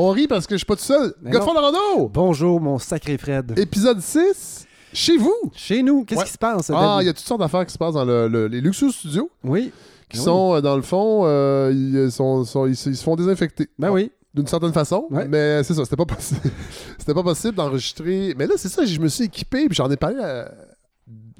On rit parce que je suis pas tout seul. Mais Godefroy Lorando! Bonjour, mon sacré Fred. Épisode 6, chez vous. Chez nous, qu'est-ce Ouais. qui se passe? Ah, il y a toutes sortes d'affaires qui se passent dans le- le- les Luxus Studios, Oui. qui Ah oui. sont, euh, dans le fond, euh, ils, sont, sont- ils, se- ils se font désinfecter. Ben oui. D'une certaine façon, Ouais. mais c'est ça, c'était pas possible. c'était pas possible d'enregistrer. Mais là, c'est ça, je me suis équipé, puis j'en ai parlé, à-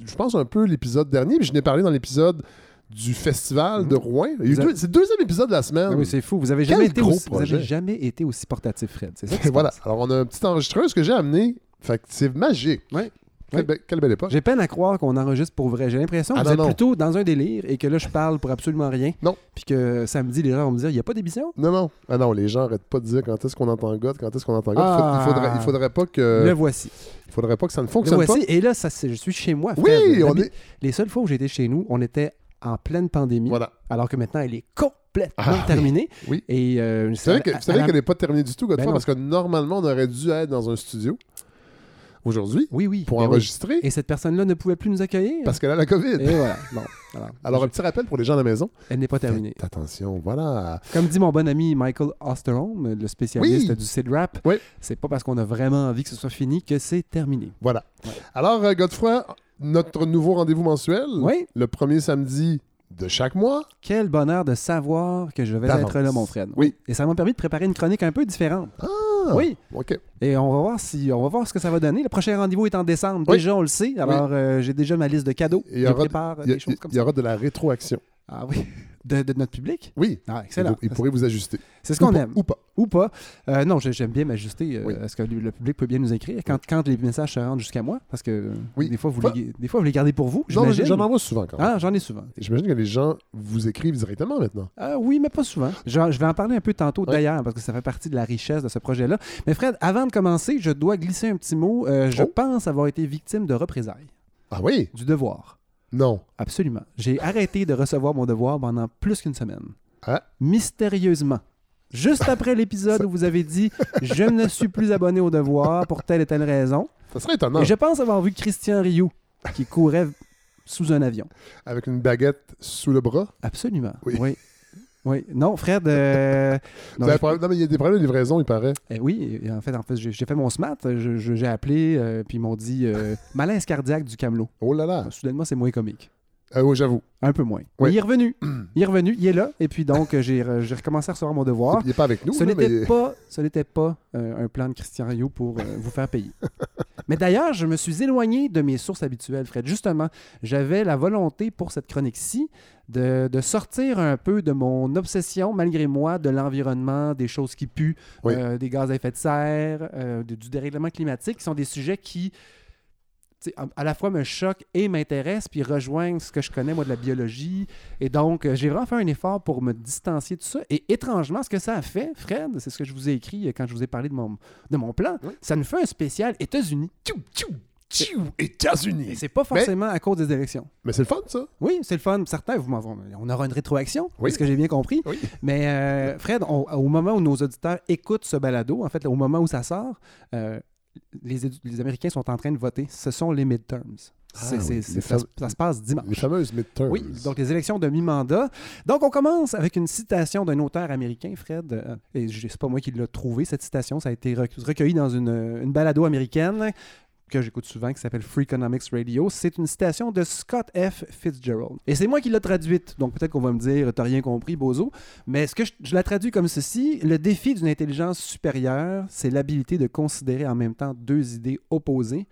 je pense un peu l'épisode dernier, puis je n'ai parlé dans l'épisode du festival de Rouen. Deux- avez- C'est le deuxième épisode de la semaine. Oui, c'est fou. Vous avez Quel jamais, été aussi, vous projet. avez jamais été aussi portatif, Fred. C'est ça voilà. Alors, on a une petite enregistreuse que j'ai amenée. Fait que c'est magique. Ouais. Quelle, be- quelle belle époque. J'ai peine à croire qu'on enregistre pour vrai. J'ai l'impression que Ah, vous non, êtes non. plutôt dans un délire et que là, je parle pour absolument rien. Non. Puis que samedi, les gens vont me dire il n'y a pas d'émission? Non, non. Ah non, les gens arrêtent pas de dire quand est-ce qu'on entend God, quand est-ce qu'on entend God. Ah. Il, faudrait, il faudrait pas que. Le voici. Il faudrait pas que ça ne Le fonctionne voici. Et là, ça, je suis chez moi. pas. Fred. Oui, on est. Les seules fois où j'étais chez nous, on était en pleine pandémie. Voilà. Alors que maintenant, elle est complètement Ah, oui. terminée. Oui. Et euh, à la- qu'elle n'est pas terminée du tout, Godefroy, Ben parce que normalement, on aurait dû être dans un studio aujourd'hui Oui, oui. pour ben oui. enregistrer Et cette personne-là ne pouvait plus nous accueillir. parce qu'elle a la COVID. Et voilà. Bon, voilà. Alors, un petit rappel pour les gens à la maison. Elle n'est pas terminée. Faites attention, voilà. Comme dit mon bon ami Michael Osterholm, le spécialiste du Sid Rap, Oui. c'est pas parce qu'on a vraiment envie que ce soit fini que c'est terminé. Voilà. Ouais. Alors, euh, Godefroy, notre nouveau rendez-vous mensuel, Oui. le premier samedi de chaque mois. Quel bonheur de savoir que je vais être là, mon Fred. Oui. Et ça m'a permis de préparer une chronique un peu différente. Ah, Oui. OK. Et on va voir si on va voir ce que ça va donner. Le prochain rendez-vous est en décembre. Oui. Déjà, on le sait. Alors, euh, j'ai déjà ma liste de cadeaux. Il y je aura- prépare Il y, a- des choses comme il y ça. aura de la rétroaction. Ah oui. De, de notre public. Oui. Ah, excellent. il pourrait vous ajuster. C'est ce qu'on aime. Ou pas. Ou pas. Euh, non, j'ai- j'aime bien m'ajuster euh, Oui. à ce que le public peut bien nous écrire quand, quand les messages se rendent jusqu'à moi. Parce que euh, Oui. des, fois, vous les, des fois, vous les gardez pour vous. J'en envoie souvent quand même. Ah, j'en ai souvent. J'imagine que les gens vous écrivent directement maintenant. Ah oui, mais pas souvent. Je, je vais en parler un peu tantôt Ouais. d'ailleurs, parce que ça fait partie de la richesse de ce projet-là. Mais Fred, avant de commencer, je dois glisser un petit mot. Euh, je Oh. pense avoir été victime de représailles, Ah oui? du devoir. Non. Absolument. J'ai arrêté de recevoir mon devoir pendant plus qu'une semaine. Ah. Mystérieusement. Juste après l'épisode où vous avez dit je ne suis plus abonné au devoir pour telle et telle raison. Ça serait étonnant. Et je pense avoir vu Christian Rioux qui courait sous un avion. Avec une baguette sous le bras. Absolument. Oui. Oui. Oui. Non, Fred. euh, non, je- problème- non, mais il y a des problèmes de livraison, il paraît. Eh oui, et en fait, en fait j'ai fait mon SMAT, j'ai appelé, euh, puis ils m'ont dit euh, malaise cardiaque du camelot. Oh là là. Soudainement, c'est moins comique. Ah oui, j'avoue. Un peu moins. Oui. Mais il est revenu. Il est revenu, il est là, et puis donc, euh, j'ai re- j'ai recommencé à recevoir mon devoir. Il n'est pas avec nous. Ce n'était mais- pas, ce n'était pas euh, un plan de Christian Rio pour euh, vous faire payer. Mais d'ailleurs, je me suis éloigné de mes sources habituelles, Fred. Justement, j'avais la volonté pour cette chronique-ci de, de sortir un peu de mon obsession, malgré moi, de l'environnement, des choses qui puent, Oui. euh, des gaz à effet de serre, euh, de- du dérèglement climatique, qui sont des sujets qui à- la fois me choquent et m'intéressent, puis rejoignent ce que je connais, moi, de la biologie. Et donc, euh, j'ai vraiment fait un effort pour me distancier de ça. Et étrangement, ce que ça a fait, Fred, c'est ce que je vous ai écrit euh, quand je vous ai parlé de mon, de mon plan, Oui. ça nous fait un spécial États-Unis. Tchou, tchou, tchou, États-Unis. C'est pas forcément à cause des élections. Mais c'est le fun, ça. Oui, c'est le fun. Certains, vous on aura une rétroaction, Oui. ce que j'ai bien compris? Oui. Mais euh, Fred, on- au moment où nos auditeurs écoutent ce balado, en fait, au moment où ça sort, euh, les, Américains sont en train de voter. Ce sont les midterms. Ah oui, les ça, se- ça se passe dimanche. Les fameuses midterms. Oui, donc les élections de mi-mandat. Donc on commence avec une citation d'un auteur américain, Fred. euh, et c'est pas moi qui l'ai trouvé, cette citation. Ça a été rec- recueilli dans une, une balado américaine que j'écoute souvent, qui s'appelle Free Economics Radio. C'est une citation de Scott F. Fitzgerald. Et c'est moi qui l'ai traduite. Donc peut-être qu'on va me dire, t'as rien compris, Bozo. Mais ce que je, je la traduis comme ceci le défi d'une intelligence supérieure, c'est l'habilité de considérer en même temps deux idées opposées,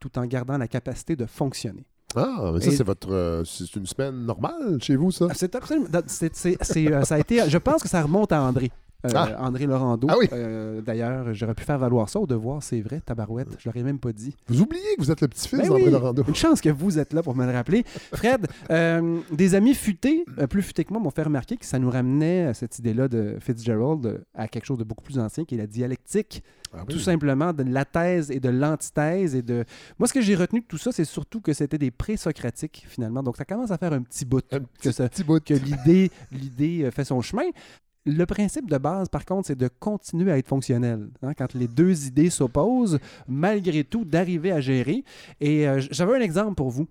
tout en gardant la capacité de fonctionner. Ah, mais ça, c'est votre. euh, c'est une semaine normale chez vous, ça? C'est absolument. c'est- c'est- c'est, euh, ça a été. Je pense que ça remonte à André. Euh, Ah. André Laurando. Ah oui. Euh, D'ailleurs, j'aurais pu faire valoir ça au devoir, c'est vrai, tabarouette. Je l'aurais même pas dit. Vous oubliez que vous êtes le petit-fils Ben d'André oui. Laurando. Une chance que vous êtes là pour me le rappeler. Fred, euh, des amis futés, euh, plus futés que moi, m'ont fait remarquer que ça nous ramenait à cette idée-là de Fitzgerald à quelque chose de beaucoup plus ancien qui est la dialectique. Ah oui. Tout simplement de la thèse et de l'antithèse. et de Moi, ce que j'ai retenu de tout ça, c'est surtout que c'était des pré-socratiques, finalement. Donc, ça commence à faire un petit bout Un que petit, bout. que l'idée fait son chemin. Le principe de base, par contre, c'est de continuer à être fonctionnel. hein, quand les deux idées s'opposent, malgré tout, d'arriver à gérer. Et euh, j'avais un exemple pour vous.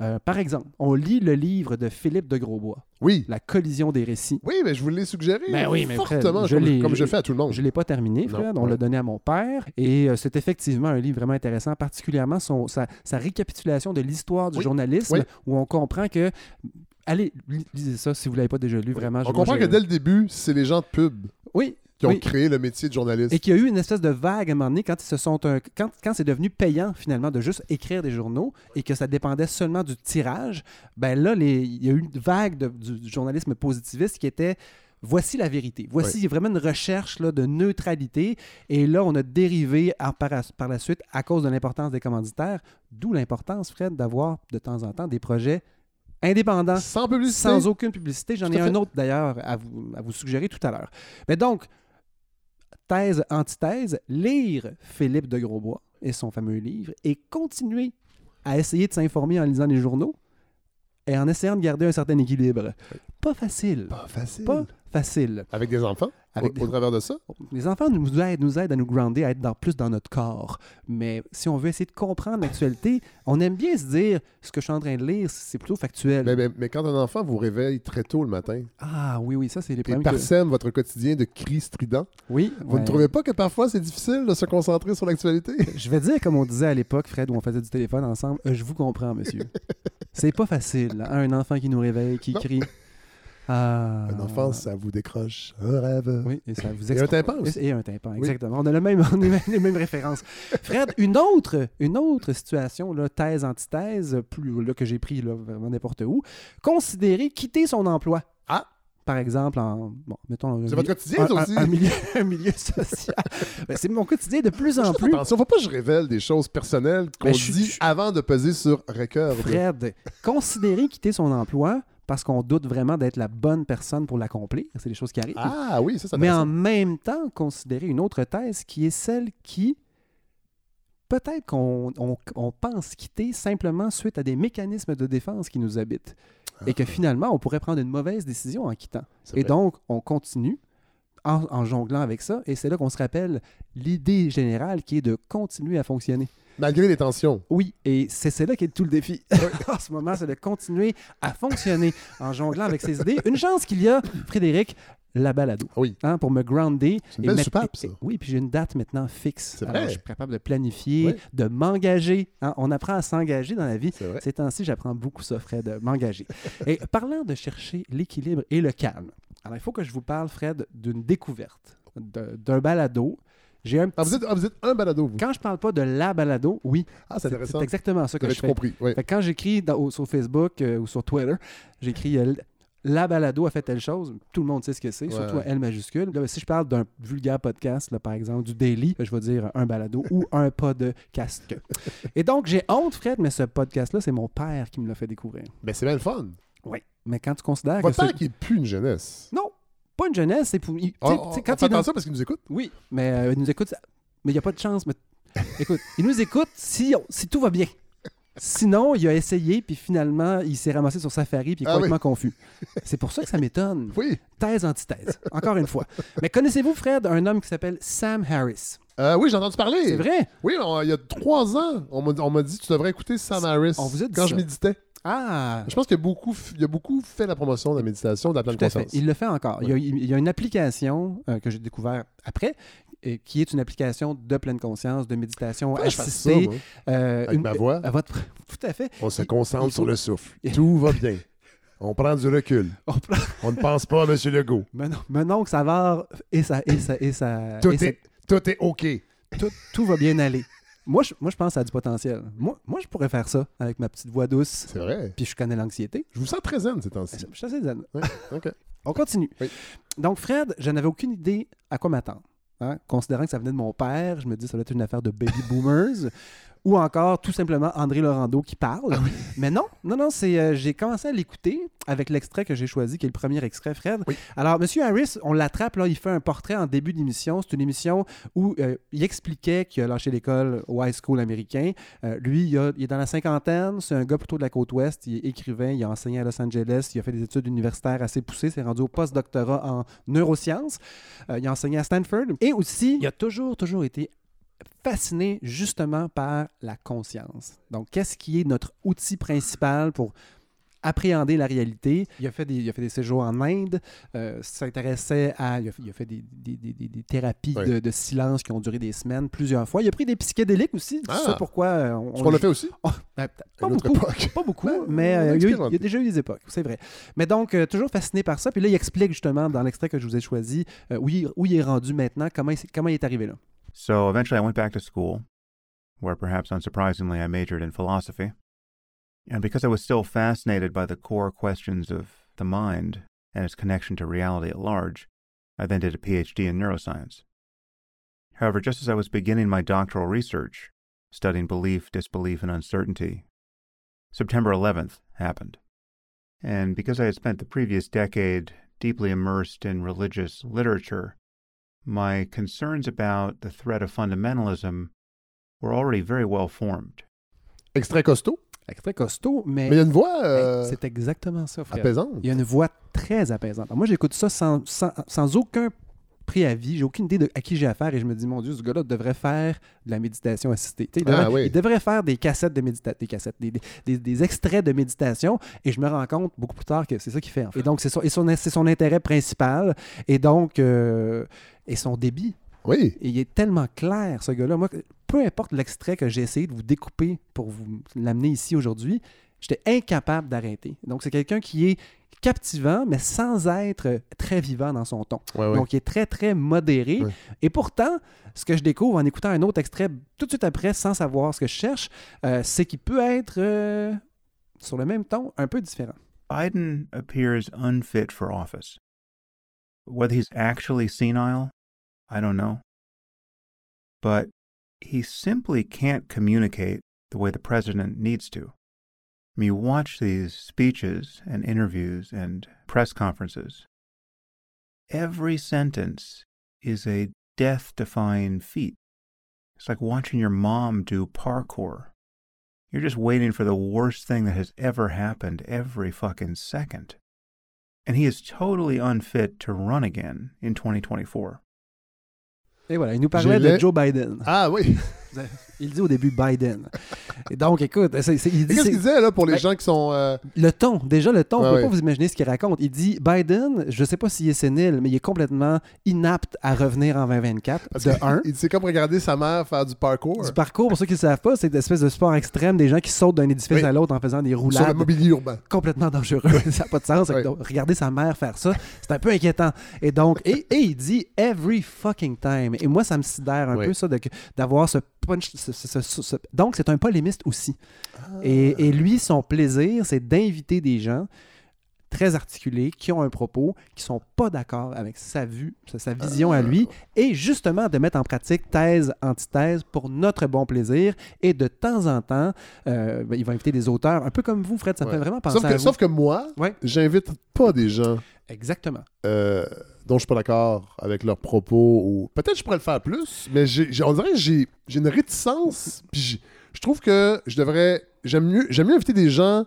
Euh, par exemple, on lit le livre de Philippe de Grosbois, Oui. La collision des récits. Oui, mais je vous l'ai suggéré. Ben oui, mais Fred, fortement, je comme, comme je je- fais à tout le monde. Je ne l'ai pas terminé, Non, Fred. On ouais. l'a donné à mon père. Et euh, c'est effectivement un livre vraiment intéressant, particulièrement son, sa, sa récapitulation de l'histoire du Oui. journalisme, Oui. où on comprend que. Allez, li- lisez ça si vous ne l'avez pas déjà lu, vraiment. On comprend que dès le début, c'est les gens de pub Oui. qui ont oui. créé le métier de journaliste. Et qu'il y a eu une espèce de vague à un moment donné quand ils se sont un- quand, quand c'est devenu payant finalement de juste écrire des journaux et que ça dépendait seulement du tirage, ben là les- il y a eu une vague de- du, du journalisme positiviste qui était voici la vérité. Voici vraiment une recherche là, de neutralité. Et là, on a dérivé par, par la suite à cause de l'importance des commanditaires, d'où l'importance, Fred, d'avoir de temps en temps des projets indépendants Sans publicité. sans aucune publicité. J'en ai un fait. autre d'ailleurs à vous, à vous suggérer tout à l'heure. Mais donc, thèse, antithèse, lire Philippe de Grosbois et son fameux livre et continuer à essayer de s'informer en lisant les journaux et en essayant de garder un certain équilibre. Pas facile. Pas facile. Pas facile. Avec des enfants, Avec au, des- au travers de ça? Les enfants nous aident, nous aident à nous grounder, à être dans, plus dans notre corps. Mais si on veut essayer de comprendre l'actualité, on aime bien se dire ce que je suis en train de lire, c'est plutôt factuel. Mais, mais- mais quand un enfant vous réveille très tôt le matin Ah oui, oui, ça c'est les et problèmes. que- parsème votre quotidien de cris stridents, Oui, vous ouais. ne trouvez pas que parfois c'est difficile de se concentrer sur l'actualité? Je vais dire, comme on disait à l'époque, Fred, où on faisait du téléphone ensemble, euh, je vous comprends, monsieur. C'est pas facile, hein, un enfant qui nous réveille, qui Non. crie. Ah. Un enfant, ça vous décroche un rêve. Oui, et ça vous Et un tympan aussi. Et un tympan, exactement. On a le même, on a les mêmes références. Fred, une autre, une autre situation, là, thèse, antithèse, plus là, que j'ai pris là, vraiment n'importe où, considérer quitter son emploi. Ah! Par exemple, en. Bon, mettons. C'est votre quotidien, un, aussi? un milieu, un milieu social. Ben, c'est mon quotidien de plus en plus. Attention, faut pas que je révèle des choses personnelles qu'on Ben, suis- dit je- avant de peser sur record. Fred, considérer quitter son emploi parce qu'on doute vraiment d'être la bonne personne pour l'accomplir, c'est des choses qui arrivent. Ah oui, ça, ça Mais en même temps, considérer une autre thèse qui est celle qui, peut-être qu'on on- on pense quitter simplement suite à des mécanismes de défense qui nous habitent. Et que finalement, on pourrait prendre une mauvaise décision en quittant. Et donc, on continue en, en jonglant avec ça. Et c'est là qu'on se rappelle l'idée générale qui est de continuer à fonctionner. Malgré les tensions. Oui, et c'est là qui est tout le défi. en ce moment, c'est de continuer à fonctionner en jonglant avec ses idées. Une chance qu'il y a, Frédéric, la balado. Oui. Hein, pour me grounder. C'est une et belle mettre- soupape, ça. et- Oui, puis j'ai une date maintenant fixe. Alors, vrai. je suis capable de planifier, Oui. de m'engager. hein. On apprend à s'engager dans la vie. C'est vrai. Ces temps-ci, j'apprends beaucoup ça, Fred, de m'engager. et parlant de chercher l'équilibre et le calme, alors il faut que je vous parle, Fred, d'une découverte, d'un balado. J'ai un Ah, petit- vous, êtes, ah, vous êtes un balado, vous. Quand je parle pas de la balado, oui, Ah, c'est intéressant. c'est exactement ça que je fais. compris. Oui. Fait que quand j'écris sur Facebook euh, ou sur Twitter, j'écris euh, la balado a fait telle chose, tout le monde sait ce que c'est, Ouais, surtout. L majuscule. Là, si je parle d'un vulgaire podcast, là, par exemple, du daily, je vais dire un balado ou un podcast. Et donc, j'ai honte, Fred, mais ce podcast-là, c'est mon père qui me l'a fait découvrir. Mais c'est bien le fun. Oui. Mais quand tu considères Votre que père c'est... qui est plus une jeunesse. Non, pas une jeunesse, c'est pour... il- On, sais, on quand il dans- attention parce qu'il nous écoute. Oui, mais euh, il nous écoute, ça- mais il n'y a pas de chance. Mais... Écoute, il nous écoute si, si tout va bien. Sinon, il a essayé, puis finalement, il s'est ramassé sur Safari, puis il est Ah oui. complètement confus. C'est pour ça que ça m'étonne. Oui. Thèse, antithèse, encore une fois. Mais connaissez-vous, Fred, un homme qui s'appelle Sam Harris? Euh, oui, j'ai entendu parler. C'est vrai? Oui, on- il y a trois ans, on m'a on m'a dit tu devrais écouter Sam Harris On vous a dit quand ça. je méditais. Ah! Je pense qu'il y a a beaucoup fait la promotion de la méditation, de la pleine Tout conscience. Il le fait encore. Il, y a, il y a une application euh, que j'ai découvert après, qui est une application de pleine conscience, de méditation que ça, assistée. euh, avec une- ma voix. à votre... Tout à fait. On se concentre il sur le souffle. Tout va bien. On prend du recul. On prend- On ne pense pas à M. Legault. Mon, mon oncle Savard et sa, et sa, et Tout et sa- est, tout est OK. tout, tout va bien aller. Moi je, moi, je pense a du potentiel. Moi, moi, je pourrais faire ça avec ma petite voix douce, C'est vrai. puis je connais l'anxiété. Je vous sens très zen ces temps-ci. Je suis assez zen. OK. On continue. Oui. Donc, Fred, je n'avais aucune idée à quoi m'attendre. hein. Considérant que ça venait de mon père, je me dis que ça doit être une affaire de baby boomers ou encore tout simplement André Laurando qui parle. Ah Mais non, non, non, c'est euh, j'ai commencé à l'écouter avec l'extrait que j'ai choisi, qui est le premier extrait, Fred. Oui. Alors, Monsieur Harris, on l'attrape, là, il fait un portrait en début d'émission. C'est une émission où euh, il expliquait qu'il a lâché l'école au high school américain. Euh, lui, il, a- il est dans la cinquantaine, c'est un gars plutôt de la côte ouest, il est écrivain, il a enseigné à Los Angeles, il a fait des études universitaires assez poussées, s'est rendu au post-doctorat en neurosciences. Il a enseigné à Stanford. Et aussi, il a toujours, toujours été fasciné justement par la conscience. Donc, qu'est-ce qui est notre outil principal pour appréhender la réalité? Il a fait des, il a fait des séjours en Inde, euh, s'intéressait à... Il a fait, il a fait des, des- des- des- thérapies Oui. de, de silence qui ont duré des semaines, plusieurs fois. Il a pris des psychédéliques aussi, c'est Ah. ça pourquoi... euh, on, qu'on a fait aussi, Oh, ben, pas beaucoup. Pas beaucoup, Ben, mais euh, il, y a eu- expérimenté. il y a déjà eu des époques, c'est vrai. Mais donc, euh, toujours fasciné par ça. Puis là, il explique justement dans l'extrait que je vous ai choisi où, il, où il est rendu maintenant, comment il, comment il est arrivé là. So eventually I went back to school, where perhaps unsurprisingly I majored in philosophy. And because I was still fascinated by the core questions of the mind and its connection to reality at large, I then did a PhD in neuroscience. However, just as I was beginning my doctoral research, studying belief, disbelief, and uncertainty, September 11th happened. And because I had spent the previous decade deeply immersed in religious literature, my concerns about the threat of fundamentalism were already very well formed. Extrait costaud, Extrait costaud, mais, mais il y a une voix euh, c'est exactement ça, frère. apaisante. Il y a une voix très apaisante. Alors, moi, j'écoute ça sans, sans, sans aucun préavis. J'ai aucune idée de à qui j'ai affaire et je me dis, mon Dieu, ce gars-là devrait faire de la méditation assistée. Il devrait, Ah, oui. il devrait faire des cassettes de méditation, des cassettes, des, des, des- extraits de méditation et je me rends compte beaucoup plus tard que c'est ça qu'il fait. en fait. Et donc, c'est son, c'est son intérêt principal et donc, euh, et son débit. Oui, Et il est tellement clair, ce gars-là. Moi, peu importe l'extrait que j'ai essayé de vous découper pour vous l'amener ici aujourd'hui, j'étais incapable d'arrêter. Donc, c'est quelqu'un qui est captivant, mais sans être très vivant dans son ton. ouais, ouais. Donc, il est très, très modéré. Ouais. Et pourtant, ce que je découvre en écoutant un autre extrait tout de suite après, sans savoir ce que je cherche, euh, c'est qu'il peut être, euh, sur le même ton, un peu différent. Biden appears unfit for office. Whether he's actually senile, I don't know. But he simply can't communicate the way the president needs to. You watch these speeches and interviews and press conferences. Every sentence is a death defying feat. It's like watching your mom do parkour. You're just waiting for the worst thing that has ever happened every fucking second. And he is totally unfit to run again in 2024. Et voilà, il nous parlait de Joe Biden. Ah oui. Il dit au début Biden. Et donc, écoute, dit... Qu'est-ce qu'il disait là pour les Ben, gens qui sont. euh, Le ton, déjà le ton, on Ouais, peut pas vous imaginer ce qu'il raconte. Il dit Biden, je sais pas s'il est sénile, mais il est complètement inapte à revenir en 2024. parce De un. Il c'est comme regarder sa mère faire du parcours Du parcours, pour ceux qui ne savent pas, c'est une espèce de sport extrême des gens qui sautent d'un édifice Oui. à l'autre en faisant des sur le roulades mobilier urbain. complètement dangereux. ça n'a pas de sens. Donc, regarder sa mère faire ça, c'est un peu inquiétant. Et donc, et, et il dit every fucking time. Et moi, ça me sidère un Oui. peu ça d'avoir ce punch. ce- ce- ce- ce- ce- Donc, c'est un polémiste aussi. Et, et lui, son plaisir, c'est d'inviter des gens très articulés, qui ont un propos, qui sont pas d'accord avec sa vue, sa, sa vision à lui, et justement de mettre en pratique thèse, antithèse pour notre bon plaisir. Et de temps en temps, euh, ben, il va inviter des auteurs, un peu comme vous, Fred, ça Ouais. fait vraiment penser Sauf à que, vous. sauf que moi, Ouais. j'invite pas des gens Exactement. euh, dont je suis pas d'accord avec leurs propos ou peut-être je pourrais le faire plus, mais j'ai, on dirait que j'ai, une réticence. Puis je trouve que je devrais. J'aime mieux, j'aime mieux inviter des gens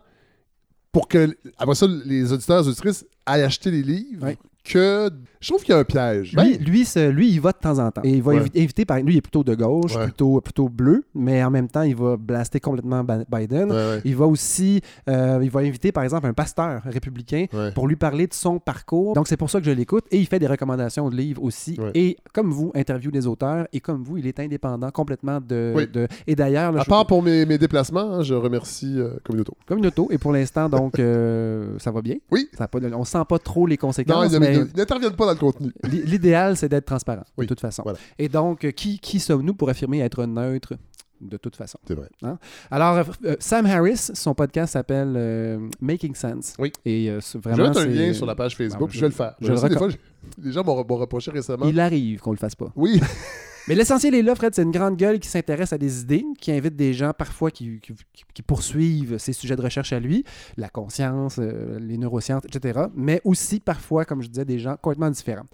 pour que après ça les auditeurs et auditrices aillent acheter les livres. Que je trouve qu'il y a un piège. Lui, Ben, lui, il va de temps en temps. Et il va Ouais. évi- éviter, par lui, il est plutôt de gauche, Ouais. plutôt, plutôt bleu, mais en même temps, il va blaster complètement Biden. ouais, ouais, Il va aussi, euh, il va inviter par exemple un pasteur républicain ouais. pour lui parler de son parcours. Donc c'est pour ça que je l'écoute et il fait des recommandations de livres aussi. Ouais. Et comme vous, interview des auteurs et comme vous, il est indépendant complètement de. Oui. de- et d'ailleurs, À je- part pour mes, mes déplacements, hein, je remercie euh, Communauto. comme une auto. Et pour l'instant, donc euh, ça va bien? Oui. Ça pas de- on sent pas trop les Non, conséquences. ils, ils- n'interviennent pas dans le contenu. l'i- l'idéal, c'est d'être transparent Oui, de toute façon. voilà. Et donc, euh, qui, qui sommes-nous pour affirmer être neutre? De toute façon. C'est vrai. Alors, euh, euh, Sam Harris, son podcast s'appelle euh, Making Sense. Oui. Et euh, Je vraiment. mettre un lien sur la page Facebook, puis je vais le faire. je Je le sais, des fois, je- les gens m'ont m'ont reproché récemment. Il arrive qu'on le fasse pas. Oui, Mais l'essentiel est là, Fred, c'est une grande gueule qui s'intéresse à des idées, qui invite des gens parfois qui, qui- qui poursuivent ses sujets de recherche à lui, la conscience, euh, les neurosciences, etc. Mais aussi parfois, comme je disais, des gens complètement différents.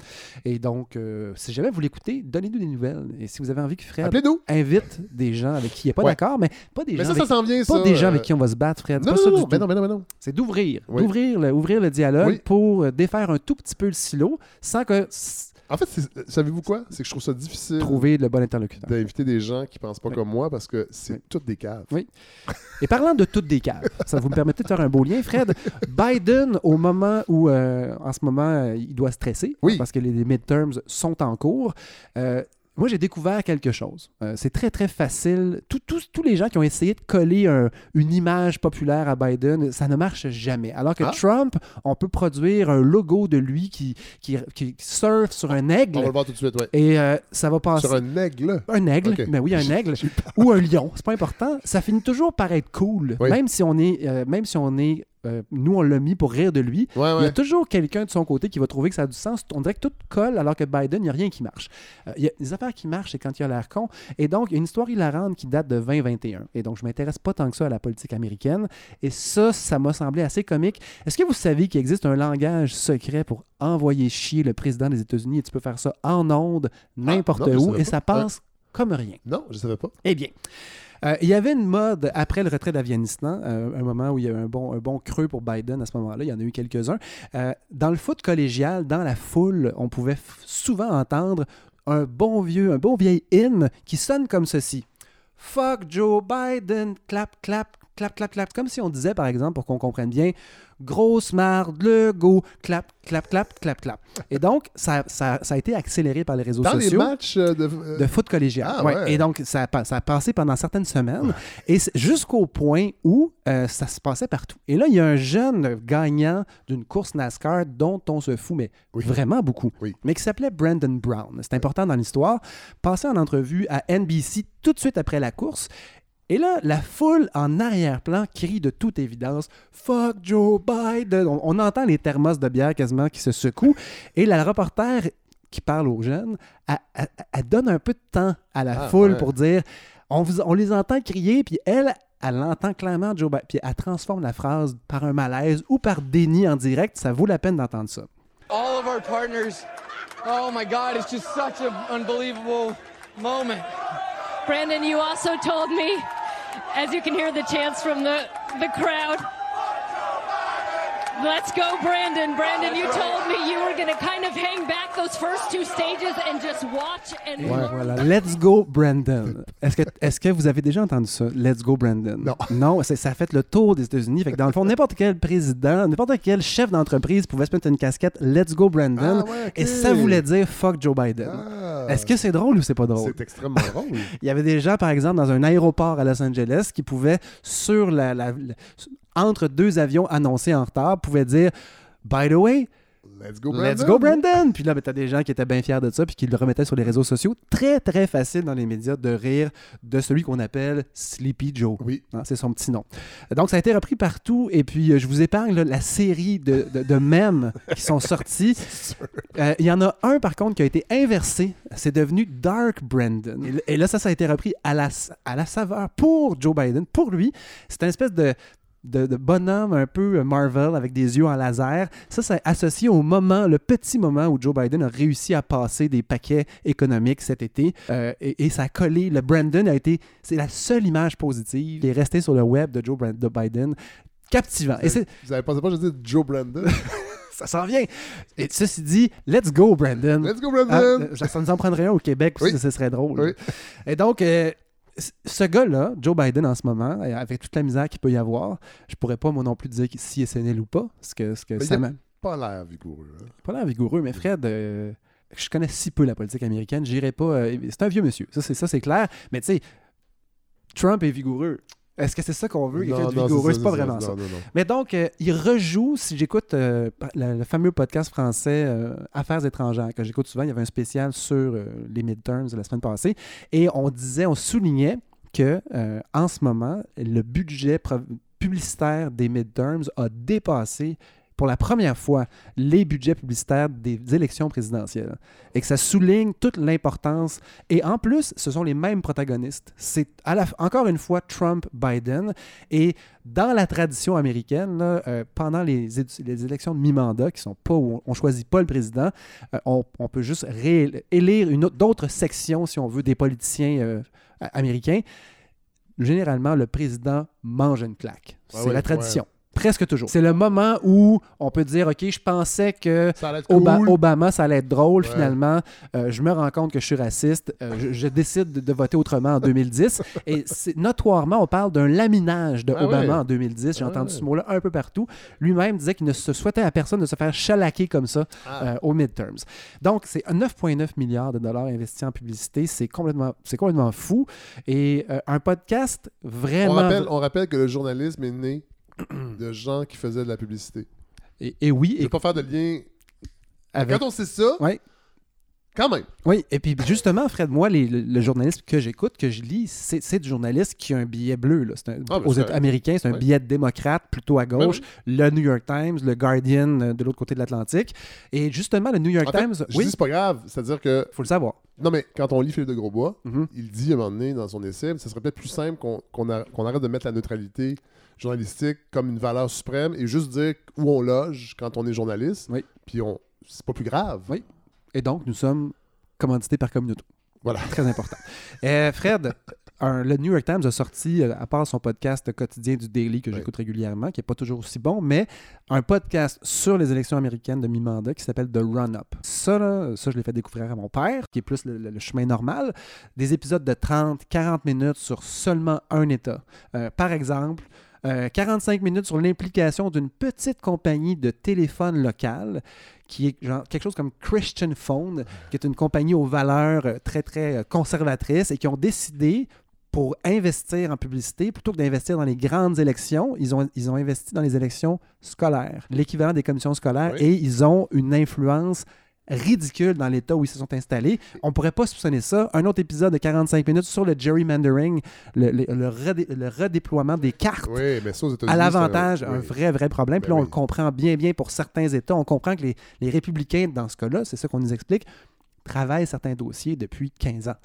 Et donc, euh, si jamais vous l'écoutez, donnez-nous des nouvelles. Et si vous avez envie que Fred invite des gens avec qui il n'est pas Ouais. d'accord, mais pas des Mais gens ça, avec vient, ça. gens euh, avec qui on va se battre, Fred. Non, pas non, ça non, du mais non, mais non, mais non. C'est d'ouvrir, Oui. d'ouvrir le, ouvrir le dialogue Oui. pour défaire un tout petit peu le silo sans que En fait, savez-vous quoi? C'est que je trouve ça difficile trouver le bon interlocuteur. d'inviter des gens qui pensent pas Oui. comme moi parce que c'est Oui. toutes des caves. Oui. Et parlant de toutes des caves, ça vous me permettez de faire un beau lien, Fred. Biden, au moment où, euh, en ce moment, euh, il doit stresser, Oui. parce que les, les midterms sont en cours, euh, moi, j'ai découvert quelque chose. Euh, c'est très, très facile. Tout- tous- tous les gens qui ont essayé de coller un- une image populaire à Biden, ça ne marche jamais. Alors que Ah. Trump, on peut produire un logo de lui qui, qui, qui surfe sur un On va aigle le voir tout de suite, ouais. et euh, ça va passer. Sur un aigle? Un aigle, Ok. ben oui, un aigle, ou un lion, c'est pas important. Ça finit toujours par être cool, Oui. même si on est, euh, même si on est, euh, nous on l'a mis pour rire de lui. Ouais, Il y a toujours quelqu'un de son côté qui va trouver que ça a du sens. On dirait que tout colle alors que Biden, il n'y a rien qui marche. Euh, il y a des affaires qui marchent, c'est quand il a l'air con. Et donc, il y a une histoire hilarante qui date de 2021. Et donc, je m'intéresse pas tant que ça à la politique américaine. Et ça, ça m'a semblé assez comique. Est-ce que vous savez qu'il existe un langage secret pour envoyer chier le président des États-Unis? Et tu peux faire ça en onde, n'importe non, je où, et ça passe comme rien? Non, je savais pas. Eh bien, euh, il y avait une mode après le retrait d'Afghanistan, euh, un moment où il y a eu un bon, un bon creux pour Biden à ce moment-là, il y en a eu quelques-uns. Euh, dans le foot collégial, dans la foule, on pouvait souvent entendre un bon vieux, un bon vieil hymne qui sonne comme ceci. Fuck Joe Biden, clap, clap, clap, clap, clap. Comme si on disait, par exemple, pour qu'on comprenne bien, grosse marde, le go, clap, clap, clap, clap, clap. Et donc, ça, ça, ça a été accéléré par les réseaux Dans les sociaux. matchs euh, de. euh, De foot collégial. Ah, ouais. ouais. Et donc, ça a, pa- ça a passé pendant certaines semaines, et jusqu'au point où euh, ça se passait partout. Et là, il y a un jeune gagnant d'une course NASCAR dont on se fout, mais Oui. vraiment beaucoup, Oui. mais qui s'appelait Brandon Brown. C'est important dans l'histoire. Passé en entrevue à NBC tout de suite après la course. Et là, la foule en arrière-plan crie de toute évidence Fuck Joe Biden. On, on entend les thermos de bière quasiment qui se secouent. Et la reporter qui parle aux jeunes, elle, elle- elle donne un peu de temps à la Ah, foule ouais. pour dire on, vous- on les entend crier, puis elle, elle entend clairement Joe Biden, puis elle transforme la phrase par un malaise ou par déni en direct. Ça vaut la peine d'entendre ça. all of our partners. Oh my God, it's just such an unbelievable moment. Brandon, you also told me, as you can hear the chants from the, the crowd, let's go, Brandon. Brandon, you told me you were going to kind of hang back those first two stages and just watch and Ouais, voilà. Let's go, Brandon. Est-ce que, est que vous avez déjà entendu ça? Let's go, Brandon. Non. Non, c'est- ça a fait le tour des États-Unis. Fait que dans le fond, n'importe quel président, n'importe quel chef d'entreprise pouvait se mettre une casquette Let's go, Brandon. Ah, ouais. Et ça voulait dire fuck Joe Biden. Ah. Est-ce que c'est drôle ou c'est pas drôle? C'est extrêmement drôle. Il y avait des gens, par exemple, dans un aéroport à Los Angeles qui pouvaient, sur la, la- la- entre deux avions annoncés en retard, pouvaient dire By the way, Let's go, Brandon. Let's go, Brandon! Puis là, ben, t'as des gens qui étaient bien fiers de ça, puis qui le remettaient sur les réseaux sociaux. Très, très facile dans les médias de rire de celui qu'on appelle Sleepy Joe. Oui. Hein, c'est son petit nom. Donc, ça a été repris partout. Et puis, euh, je vous épargne là, la série de, de, de mèmes qui sont sortis. Euh, Il y en a un, par contre, qui a été inversé. C'est devenu Dark Brandon. Et, et là, ça, ça a été repris à la, à la saveur pour Joe Biden. Pour lui, c'est une espèce de, de, de bonhomme un peu euh, Marvel avec des yeux en laser. Ça, c'est associé au moment, le petit moment où Joe Biden a réussi à passer des paquets économiques cet été. Euh, et, et ça a collé. Le Brandon a été. C'est la seule image positive qui est restée sur le web de Joe Brand- de Biden. Captivant. Vous avez pensé pas, je dis Joe Brandon? ça s'en vient. Et ceci dit, let's go, Brandon. Let's go, Ah, Brandon. euh, ça nous en prendrait un au Québec aussi, Oui. ce serait drôle. Oui. Et donc, euh, ce gars-là, Joe Biden en ce moment, euh, avec toute la misère qu'il peut y avoir, je pourrais pas moi non plus dire si est sénile ou pas, parce que, parce que Mais ça il Pas l'air vigoureux. hein. pas l'air vigoureux, mais Fred, euh, je connais si peu la politique américaine, j'irai pas. euh, c'est un vieux monsieur, ça c'est ça c'est clair. Mais tu sais, Trump est vigoureux. Est-ce que c'est ça qu'on veut, quelqu'un de vigoureux? C'est pas vraiment ça. Non, non, non. Mais donc, euh, il rejoue, si j'écoute euh, le, le fameux podcast français euh, Affaires étrangères, que j'écoute souvent, il y avait un spécial sur les midterms de la semaine passée, et on disait, on soulignait que en ce moment, le budget publicitaire des midterms a dépassé pour la première fois les budgets publicitaires des élections présidentielles et que ça souligne toute l'importance. Et en plus, ce sont les mêmes protagonistes. C'est encore une fois Trump-Biden. Et dans la tradition américaine, là, euh, pendant les, élections de mi-mandat, qui sont pas où on choisit pas le président, euh, on, on peut juste élire d'autres sections, si on veut, des politiciens euh, a- américains. Généralement, le président mange une claque. C'est ouais, la tradition. Presque toujours. C'est le moment où on peut dire, OK, je pensais que Ça Oba- cool. Obama, ça allait être drôle. Ouais. Finalement, Euh, je me rends compte que je suis raciste. Euh, je, je décide de, voter autrement en 2010. Et c'est- notoirement, on parle d'un laminage de Ah Obama ouais. en 2010. J'ai Ah entendu ouais. ce mot-là un peu partout. Lui-même disait qu'il ne se souhaitait à personne de se faire chalaquer comme ça Ah. euh, aux midterms. Donc, c'est un 9,9 milliards de dollars investis en publicité. C'est complètement, c'est complètement fou. Et euh, un podcast vraiment... on, rappelle, on rappelle que le journalisme est né de gens qui faisaient de la publicité. Et, et oui, Je ne et pas faire de lien. avec... Quand on sait ça, Ouais. Quand même. Oui, et puis justement, Fred, moi, les- le, le journalisme que j'écoute, que je lis, c'est c'est du journaliste qui a un billet bleu. Là. C'est un- Ah, ben, aux États américains, c'est un billet de démocrate, plutôt à gauche. Ben Le New York Times, le Guardian euh, de l'autre côté de l'Atlantique. Et justement, le New York En fait, Times, je oui, dis c'est pas grave. C'est-à-dire que. faut le savoir. Non, mais quand on lit Philippe de Grosbois, Mhm. il dit à un moment donné dans son essai, ça serait peut-être plus simple qu'on a- arrête de mettre la neutralité journalistique comme une valeur suprême et juste dire où on loge quand on est journaliste. Oui. Puis on, c'est pas plus grave. Oui. Et donc, nous sommes commandités par Communauto. Voilà. Très important. Euh, Fred, un- le New York Times a sorti, euh, à part son podcast quotidien du Daily que Oui. j'écoute régulièrement, qui n'est pas toujours aussi bon, mais un podcast sur les élections américaines de mi-mandat qui s'appelle The Run-Up. Ça, là, ça, je l'ai fait découvrir à mon père, qui est plus le, le- le chemin normal. Des épisodes de 30, 40 minutes sur seulement un État. Euh, par exemple, euh, 45 minutes sur l'implication d'une petite compagnie de téléphone local qui est genre quelque chose comme Christian Phone, qui est une compagnie aux valeurs euh, très, très euh, conservatrices et qui ont décidé pour investir en publicité, plutôt que d'investir dans les grandes élections, ils ont, ils ont investi dans les élections scolaires, l'équivalent des commissions scolaires, Oui. et ils ont une influence ridicule dans l'État où ils se sont installés. On pourrait pas soupçonner ça. Un autre épisode de 45 minutes sur le gerrymandering, le, le- le redé- le redéploiement des cartes Oui, mais ça aux à l'avantage, un- vrai, vrai problème. Puis Ben là, on oui. le comprend bien, bien pour certains États. On comprend que les, les républicains, dans ce cas-là, c'est ça qu'on nous explique, travaillent certains dossiers depuis 15 ans.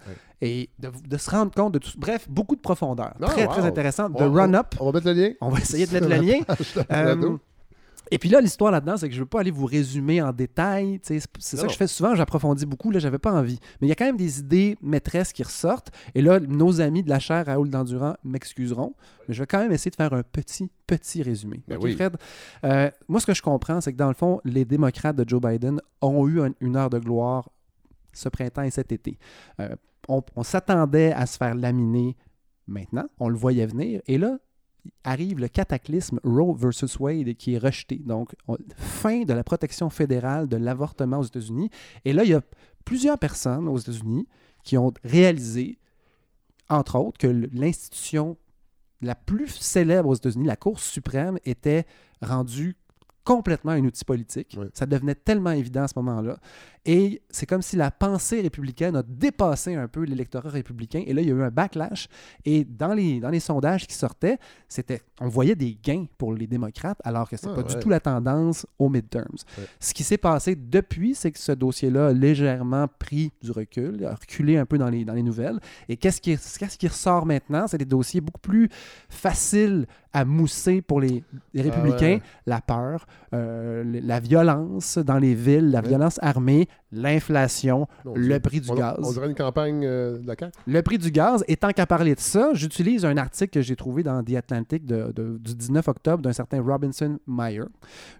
Et de, de se rendre compte de tout. Bref, beaucoup de profondeur. Ah, très, wow. très intéressant. The On- Run-Up. On va mettre le lien. On va essayer de mettre le lien. Et puis là, l'histoire là-dedans, c'est que je ne veux pas aller vous résumer en détail. C'est ça que je fais souvent, j'approfondis beaucoup. Là, j'avais pas envie. Mais il y a quand même des idées maîtresses qui ressortent. Et là, nos amis de la chaire Raoul d'Endurant m'excuseront. Mais je vais quand même essayer de faire un petit, petit résumé. Ben oui. Fred? Euh, moi, ce que je comprends, c'est que dans le fond, les démocrates de Joe Biden ont eu un- une heure de gloire ce printemps et cet été. Euh, on on s'attendait à se faire laminer maintenant. On le voyait venir. Et là, arrive le cataclysme Roe versus Wade qui est rejeté. Donc, on- fin de la protection fédérale de l'avortement aux États-Unis. Et là, il y a plusieurs personnes aux États-Unis qui ont réalisé, entre autres, que l'institution la plus célèbre aux États-Unis, la Cour suprême, était rendue complètement un outil politique. Oui. Ça devenait tellement évident à ce moment-là. Et c'est comme si la pensée républicaine a dépassé un peu l'électorat républicain. Et là, il y a eu un backlash. Et dans les, dans les sondages qui sortaient, c'était, on voyait des gains pour les démocrates, alors que c'est Ah, pas du tout la tendance aux midterms. Ouais. Ce qui s'est passé depuis, c'est que ce dossier-là a légèrement pris du recul, a reculé un peu dans les, dans les nouvelles. Et qu'est-ce qui, qu'est-ce qui ressort maintenant? C'est des dossiers beaucoup plus faciles à mousser pour les, les républicains. ouais. La peur, euh, la violence dans les villes, la Ouais. violence armée, l'inflation, le prix du on- gaz. On dirait une campagne euh, de la CAQ. Le prix du gaz, et tant qu'à parler de ça, j'utilise un article que j'ai trouvé dans The Atlantic de- de- du 19 octobre d'un certain Robinson Meyer.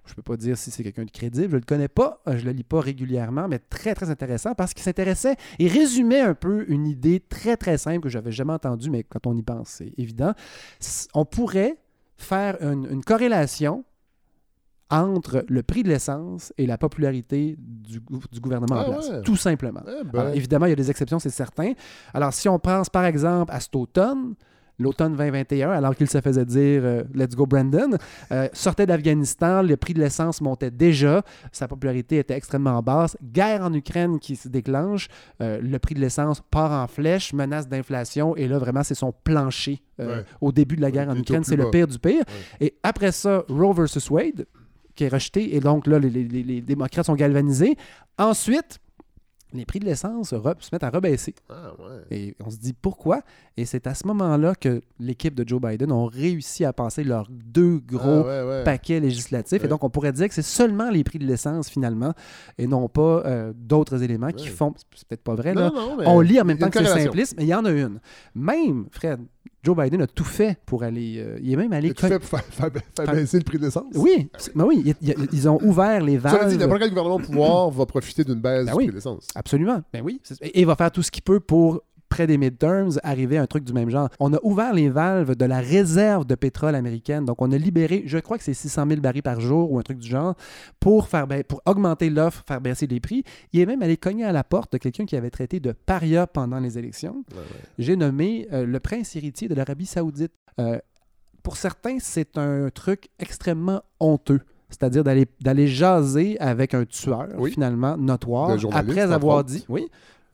Je ne peux pas dire si c'est quelqu'un de crédible, je ne le connais pas, je ne le lis pas régulièrement, mais très très intéressant parce qu'il s'intéressait et résumait un peu une idée très très simple que j'avais jamais entendue, mais quand on y pense, c'est évident. On pourrait faire une, une corrélation entre le prix de l'essence et la popularité du, gou- du gouvernement en Ah place, ouais. tout simplement. Eh ben, Alors, évidemment, il y a des exceptions, c'est certain. Alors, si on pense par exemple à cet automne, l'automne 2021, alors qu'il se faisait dire euh, Let's go Brandon, euh, sortait d'Afghanistan, le prix de l'essence montait déjà, sa popularité était extrêmement basse. Guerre en Ukraine qui se déclenche, euh, le prix de l'essence part en flèche, menace d'inflation, et là, vraiment, c'est son plancher Ouais. au début de la guerre en Ukraine. C'est le pire du pire. Et après ça, Roe versus Wade qui est rejeté. Et donc, là, les, les- les- démocrates sont galvanisés. Ensuite, les prix de l'essence se mettent à rebaisser. Ah, ouais. Et on se dit pourquoi? Et c'est à ce moment-là que l'équipe de Joe Biden ont réussi à passer leurs deux gros Ah, ouais, ouais. paquets législatifs. Et donc, on pourrait dire que c'est seulement les prix de l'essence, finalement, et non pas euh, d'autres éléments qui font. C'est peut-être pas vrai, là. Non, non, mais On lit en même temps que c'est simpliste, mais il y en a une. Même, Fred, Joe Biden a tout fait pour aller. euh, il est même allé. Et tu fais pour faire, faire- faire Faire- baisser le prix de l'essence? Oui, c'est- ben oui, il- il- ils ont ouvert les Cela dit, valves. n'importe quel gouvernement au pouvoir va profiter d'une baisse Ben du oui. prix de l'essence. Absolument. Ben oui. Et il va faire tout ce qu'il peut pour, près des midterms, arriver à un truc du même genre. On a ouvert les valves de la réserve de pétrole américaine. Donc, on a libéré, je crois que c'est 600 000 barils par jour ou un truc du genre, pour, faire, ba- pour augmenter l'offre, faire baisser les prix. Il est même allé cogner à la porte de quelqu'un qui avait traité de paria pendant les élections. Ouais, ouais. J'ai nommé euh, le prince héritier de l'Arabie saoudite. Euh, pour certains, c'est un truc extrêmement honteux. C'est-à-dire d'aller, d'aller jaser avec un tueur, Oui. finalement, notoire, après avoir dit, oui,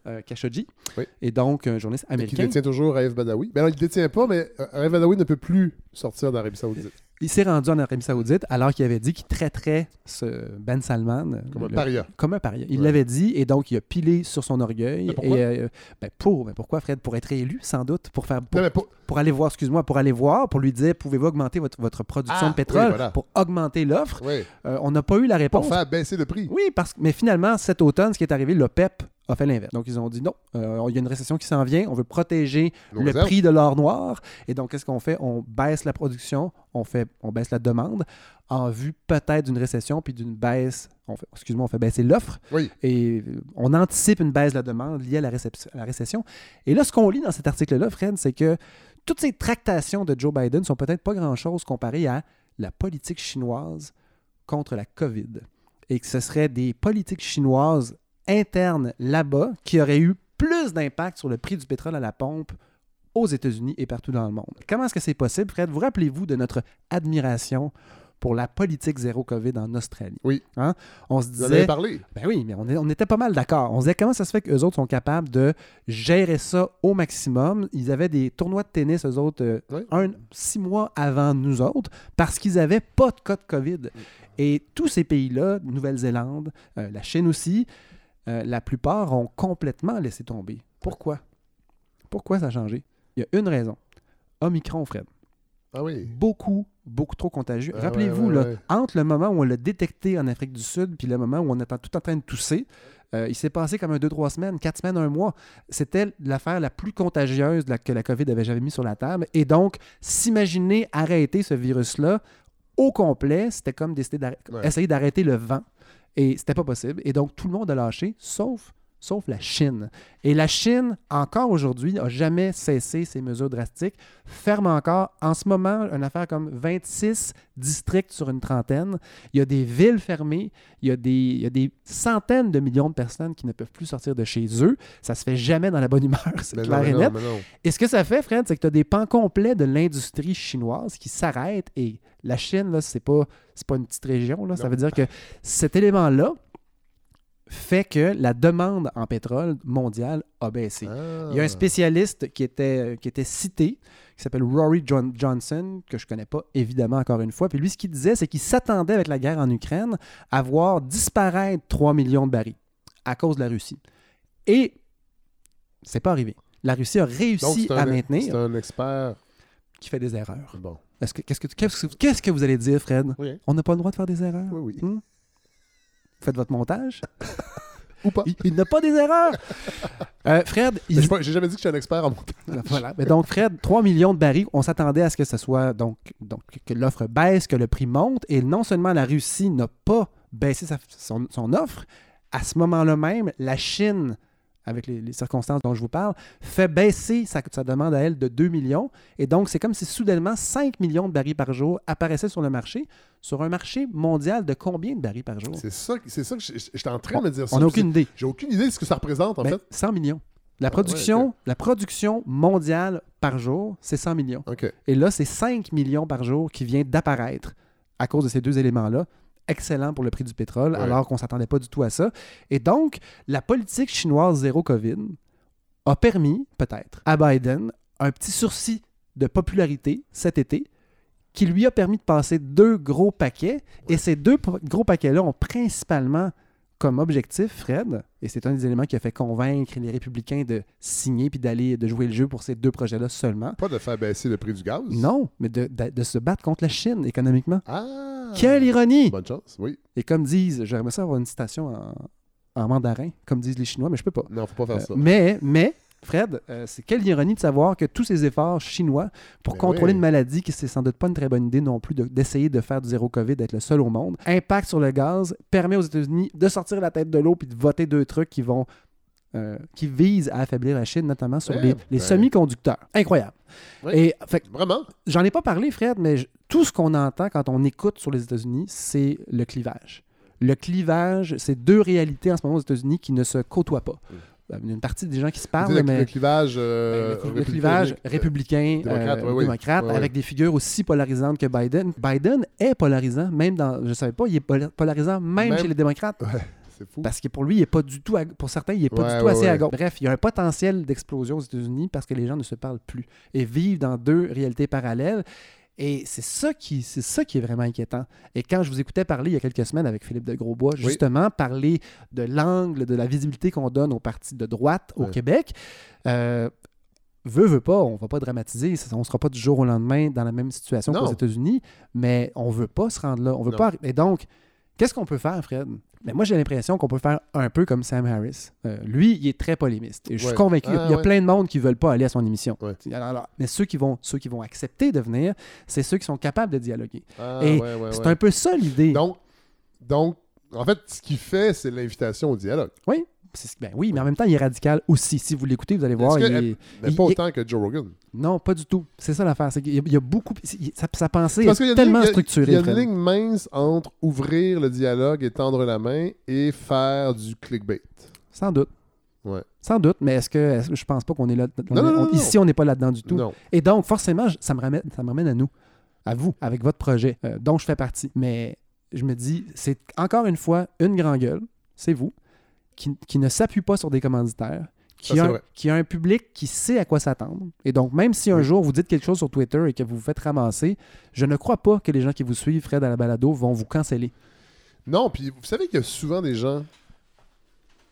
euh, Khashoggi, Oui. et donc un journaliste Et qui américain. détient toujours Raif Badawi. Ben non, il ne détient pas, mais euh, Raif Badawi ne peut plus sortir d'Arabie Saoudite. Il s'est rendu en Arabie saoudite alors qu'il avait dit qu'il traiterait ce Ben Salman Comme un le- paria. comme un paria. Il Ouais. l'avait dit et donc il a pilé sur son orgueil. Mais pourquoi? et, euh, ben, pour, ben pourquoi Fred? Pour être élu, sans doute, pour faire pour, Non, pour aller voir, excuse-moi, pour aller voir, pour lui dire pouvez-vous augmenter votre, votre production Ah, de pétrole oui, voilà. pour augmenter l'offre? ouais, Euh, on n'a pas eu la pour réponse. faire baisser le prix. Oui, parce que mais finalement, cet automne, ce qui est arrivé, l'OPEP a fait l'inverse. Donc, ils ont dit non, euh, il y a une récession qui s'en vient, on veut protéger Nos le réserves. prix de l'or noir. Et donc, qu'est-ce qu'on fait? On baisse la production, on, fait, on baisse la demande en vue peut-être d'une récession puis d'une baisse, on fait, excuse-moi, on fait baisser l'offre. Oui. Et euh, on anticipe une baisse de la demande liée à la, récep- à la récession. Et là, ce qu'on lit dans cet article-là, Fred, c'est que toutes ces tractations de Joe Biden sont peut-être pas grand-chose comparées à la politique chinoise contre la COVID. Et que ce serait des politiques chinoises internes là-bas qui auraient eu plus d'impact sur le prix du pétrole à la pompe aux États-Unis et partout dans le monde. Comment est-ce que c'est possible, Fred? Vous rappelez-vous de notre admiration pour la politique zéro COVID en Australie? Oui. Hein? On se Vous disait... avez parlé. Ben oui, mais on, est- on était pas mal d'accord. On se disait comment ça se fait qu'eux autres sont capables de gérer ça au maximum? Ils avaient des tournois de tennis, eux autres, euh, Oui. un, six mois avant nous autres, parce qu'ils n'avaient pas de cas de COVID. Et tous ces pays-là, Nouvelle-Zélande, euh, la Chine aussi, euh, la plupart ont complètement laissé tomber. Pourquoi? Pourquoi ça a changé? Il y a une raison. Omicron, Fred Ah oui. beaucoup, beaucoup trop contagieux. Ah Rappelez-vous, ouais, là, ouais, ouais. entre le moment où on l'a détecté en Afrique du Sud puis le moment où on était tout en train de tousser, euh, il s'est passé comme un 2-3 semaines, 4 semaines, un mois. C'était l'affaire la plus contagieuse que la COVID avait jamais mis sur la table. Et donc, s'imaginer arrêter ce virus-là au complet, c'était comme décider d'arrêter- Ouais. essayer d'arrêter le vent. Et c'était pas possible. Et donc, tout le monde a lâché, sauf, sauf la Chine. Et la Chine, encore aujourd'hui, n'a jamais cessé ses mesures drastiques, ferme encore, en ce moment, une affaire comme 26 districts sur une trentaine. Il y a des villes fermées, il y a des, il y a des centaines de millions de personnes qui ne peuvent plus sortir de chez eux. Ça se fait jamais dans la bonne humeur, c'est non, clair et non, net. non. Et ce que ça fait, Fred, c'est que tu as des pans complets de l'industrie chinoise qui s'arrêtent. Et la Chine, là, c'est pas, pas une petite région. Là. Ça veut dire que cet élément-là fait que la demande en pétrole mondiale a baissé. Ah. Il y a un spécialiste qui était, qui était cité, qui s'appelle Rory John- Johnson, que je connais pas évidemment encore une fois. Puis lui, ce qu'il disait, c'est qu'il s'attendait avec la guerre en Ukraine à voir disparaître 3 millions de barils à cause de la Russie. Et c'est pas arrivé. La Russie a réussi à un- C'est maintenir un expert. qui fait des erreurs. Bon. Est-ce que- Qu'est-ce que, vous allez dire, Fred? Oui. On n'a pas le droit de faire des erreurs? Oui, oui. Hmm? Faites votre montage. Ou pas. Il, il n'a pas des erreurs. Euh, Fred, il, J'ai jamais dit que je suis un expert en montage. Voilà. Mais donc, Fred, 3 millions de barils, on s'attendait à ce que ce soit donc, donc que l'offre baisse, que le prix monte. Et non seulement la Russie n'a pas baissé sa- son, son offre, à ce moment-là même, la Chine, avec les, les circonstances dont je vous parle, fait baisser sa, sa demande à elle de 2 millions. Et donc, c'est comme si soudainement 5 millions de barils par jour apparaissaient sur le marché, sur un marché mondial de combien de barils par jour? C'est ça, c'est ça que j'étais en train de me dire ça. On n'a aucune idée. J'ai aucune idée de ce que ça représente, en Ben, fait. 100 millions. La Ah, production, ouais, la production mondiale par jour, c'est 100 millions. Et là, c'est 5 millions par jour qui vient d'apparaître à cause de ces deux éléments-là. Excellent pour le prix du pétrole, Ouais. alors qu'on ne s'attendait pas du tout à ça. Et donc, la politique chinoise zéro COVID a permis, peut-être, à Biden un petit sursis de popularité cet été qui lui a permis de passer deux gros paquets. Et ces deux gros paquets-là ont principalement comme objectif, Fred, et c'est un des éléments qui a fait convaincre les républicains de signer puis d'aller de jouer le jeu pour ces deux projets-là seulement. Pas de faire baisser le prix du gaz? Non, mais de, de- de se battre contre la Chine économiquement. Ah! Quelle ironie! Bonne chance, oui. Et comme disent, j'aimerais ça avoir une citation en, en mandarin, comme disent les Chinois, mais je peux pas. Non, faut pas faire Euh, ça. mais, mais, Fred, euh, c'est quelle ironie de savoir que tous ces efforts chinois pour Ben contrôler oui. une maladie, qui c'est sans doute pas une très bonne idée non plus de- d'essayer de, faire du zéro COVID, d'être le seul au monde, impact sur le gaz, permet aux États-Unis de sortir la tête de l'eau puis de voter deux trucs qui vont euh, qui visent à affaiblir la Chine, notamment sur Ouais, les, les ben. semi-conducteurs. Incroyable. Et fait, Vraiment? J'en ai pas parlé, Fred, mais je- tout ce qu'on entend quand on écoute sur les États-Unis, c'est le clivage. Le clivage, c'est deux réalités en ce moment aux États-Unis qui ne se côtoient pas. Il y a une partie des gens qui se parlent, le, mais le clivage. euh, le, le républicain, clivage républicain, démocrate, euh, avec des figures aussi polarisantes que Biden. Biden est polarisant, même dans, je savais pas, il est pola- polarisant même, Même- chez les démocrates. C'est fou. Parce que pour lui, il est pas du tout, à- pour certains, il est pas Ouais, du tout ouais, assez à gauche. Bref, il y a un potentiel d'explosion aux États-Unis parce que les gens ne se parlent plus et vivent dans deux réalités parallèles. Et c'est ça qui, c'est ça qui est vraiment inquiétant. Et quand je vous écoutais parler il y a quelques semaines avec Philippe de Grosbois, justement, parler de l'angle, de la visibilité qu'on donne aux partis de droite au. Québec, euh, veut, veut pas, on va pas dramatiser, on sera pas du jour au lendemain dans la même situation qu'aux États-Unis, mais on veut pas se rendre là. On veut Non. pas. arri- Et donc, qu'est-ce qu'on peut faire, Fred? Mais moi, j'ai l'impression qu'on peut faire un peu comme Sam Harris. Euh, lui, il est très polémiste. Et je suis Ouais. convaincu. Ah, il y a ouais. plein de monde qui veulent pas aller à son émission. Ouais. Alors, alors, mais ceux qui, vont, ceux qui vont accepter de venir, c'est ceux qui sont capables de dialoguer. Ah, Et c'est un peu ça l'idée. Donc, donc, en fait, ce qu'il fait, c'est l'invitation au dialogue. C'est- Ben oui, mais en même temps, il est radical aussi. Si vous l'écoutez, vous allez voir. Est-ce il que- est- Mais Il- pas il- autant que Joe Rogan. Non, pas du tout. C'est ça l'affaire. Y il y a beaucoup. Sa, sa pensée Parce est tellement ligne- il y a- structurée. Il y a une ligne mince entre ouvrir le dialogue et tendre la main et faire du clickbait. Sans doute. Ouais. Sans doute, mais est-ce que, que je pense pas qu'on est là on Non, est- non, non, on- non. Ici, on n'est pas là-dedans du tout. Et donc, forcément, ça me ramène, ça me ramène à nous, à vous, avec votre projet, euh, dont je fais partie. Mais je me dis, c'est encore une fois une grand gueule, c'est vous, qui, qui ne s'appuie pas sur des commanditaires, qui, Ça, a, un- vrai. qui a un public qui sait à quoi s'attendre. Et donc, même si un Oui. jour vous dites quelque chose sur Twitter et que vous vous faites ramasser, je ne crois pas que les gens qui vous suivent, Fred à la balado, vont vous canceller. Non, puis vous savez qu'il y a souvent des gens,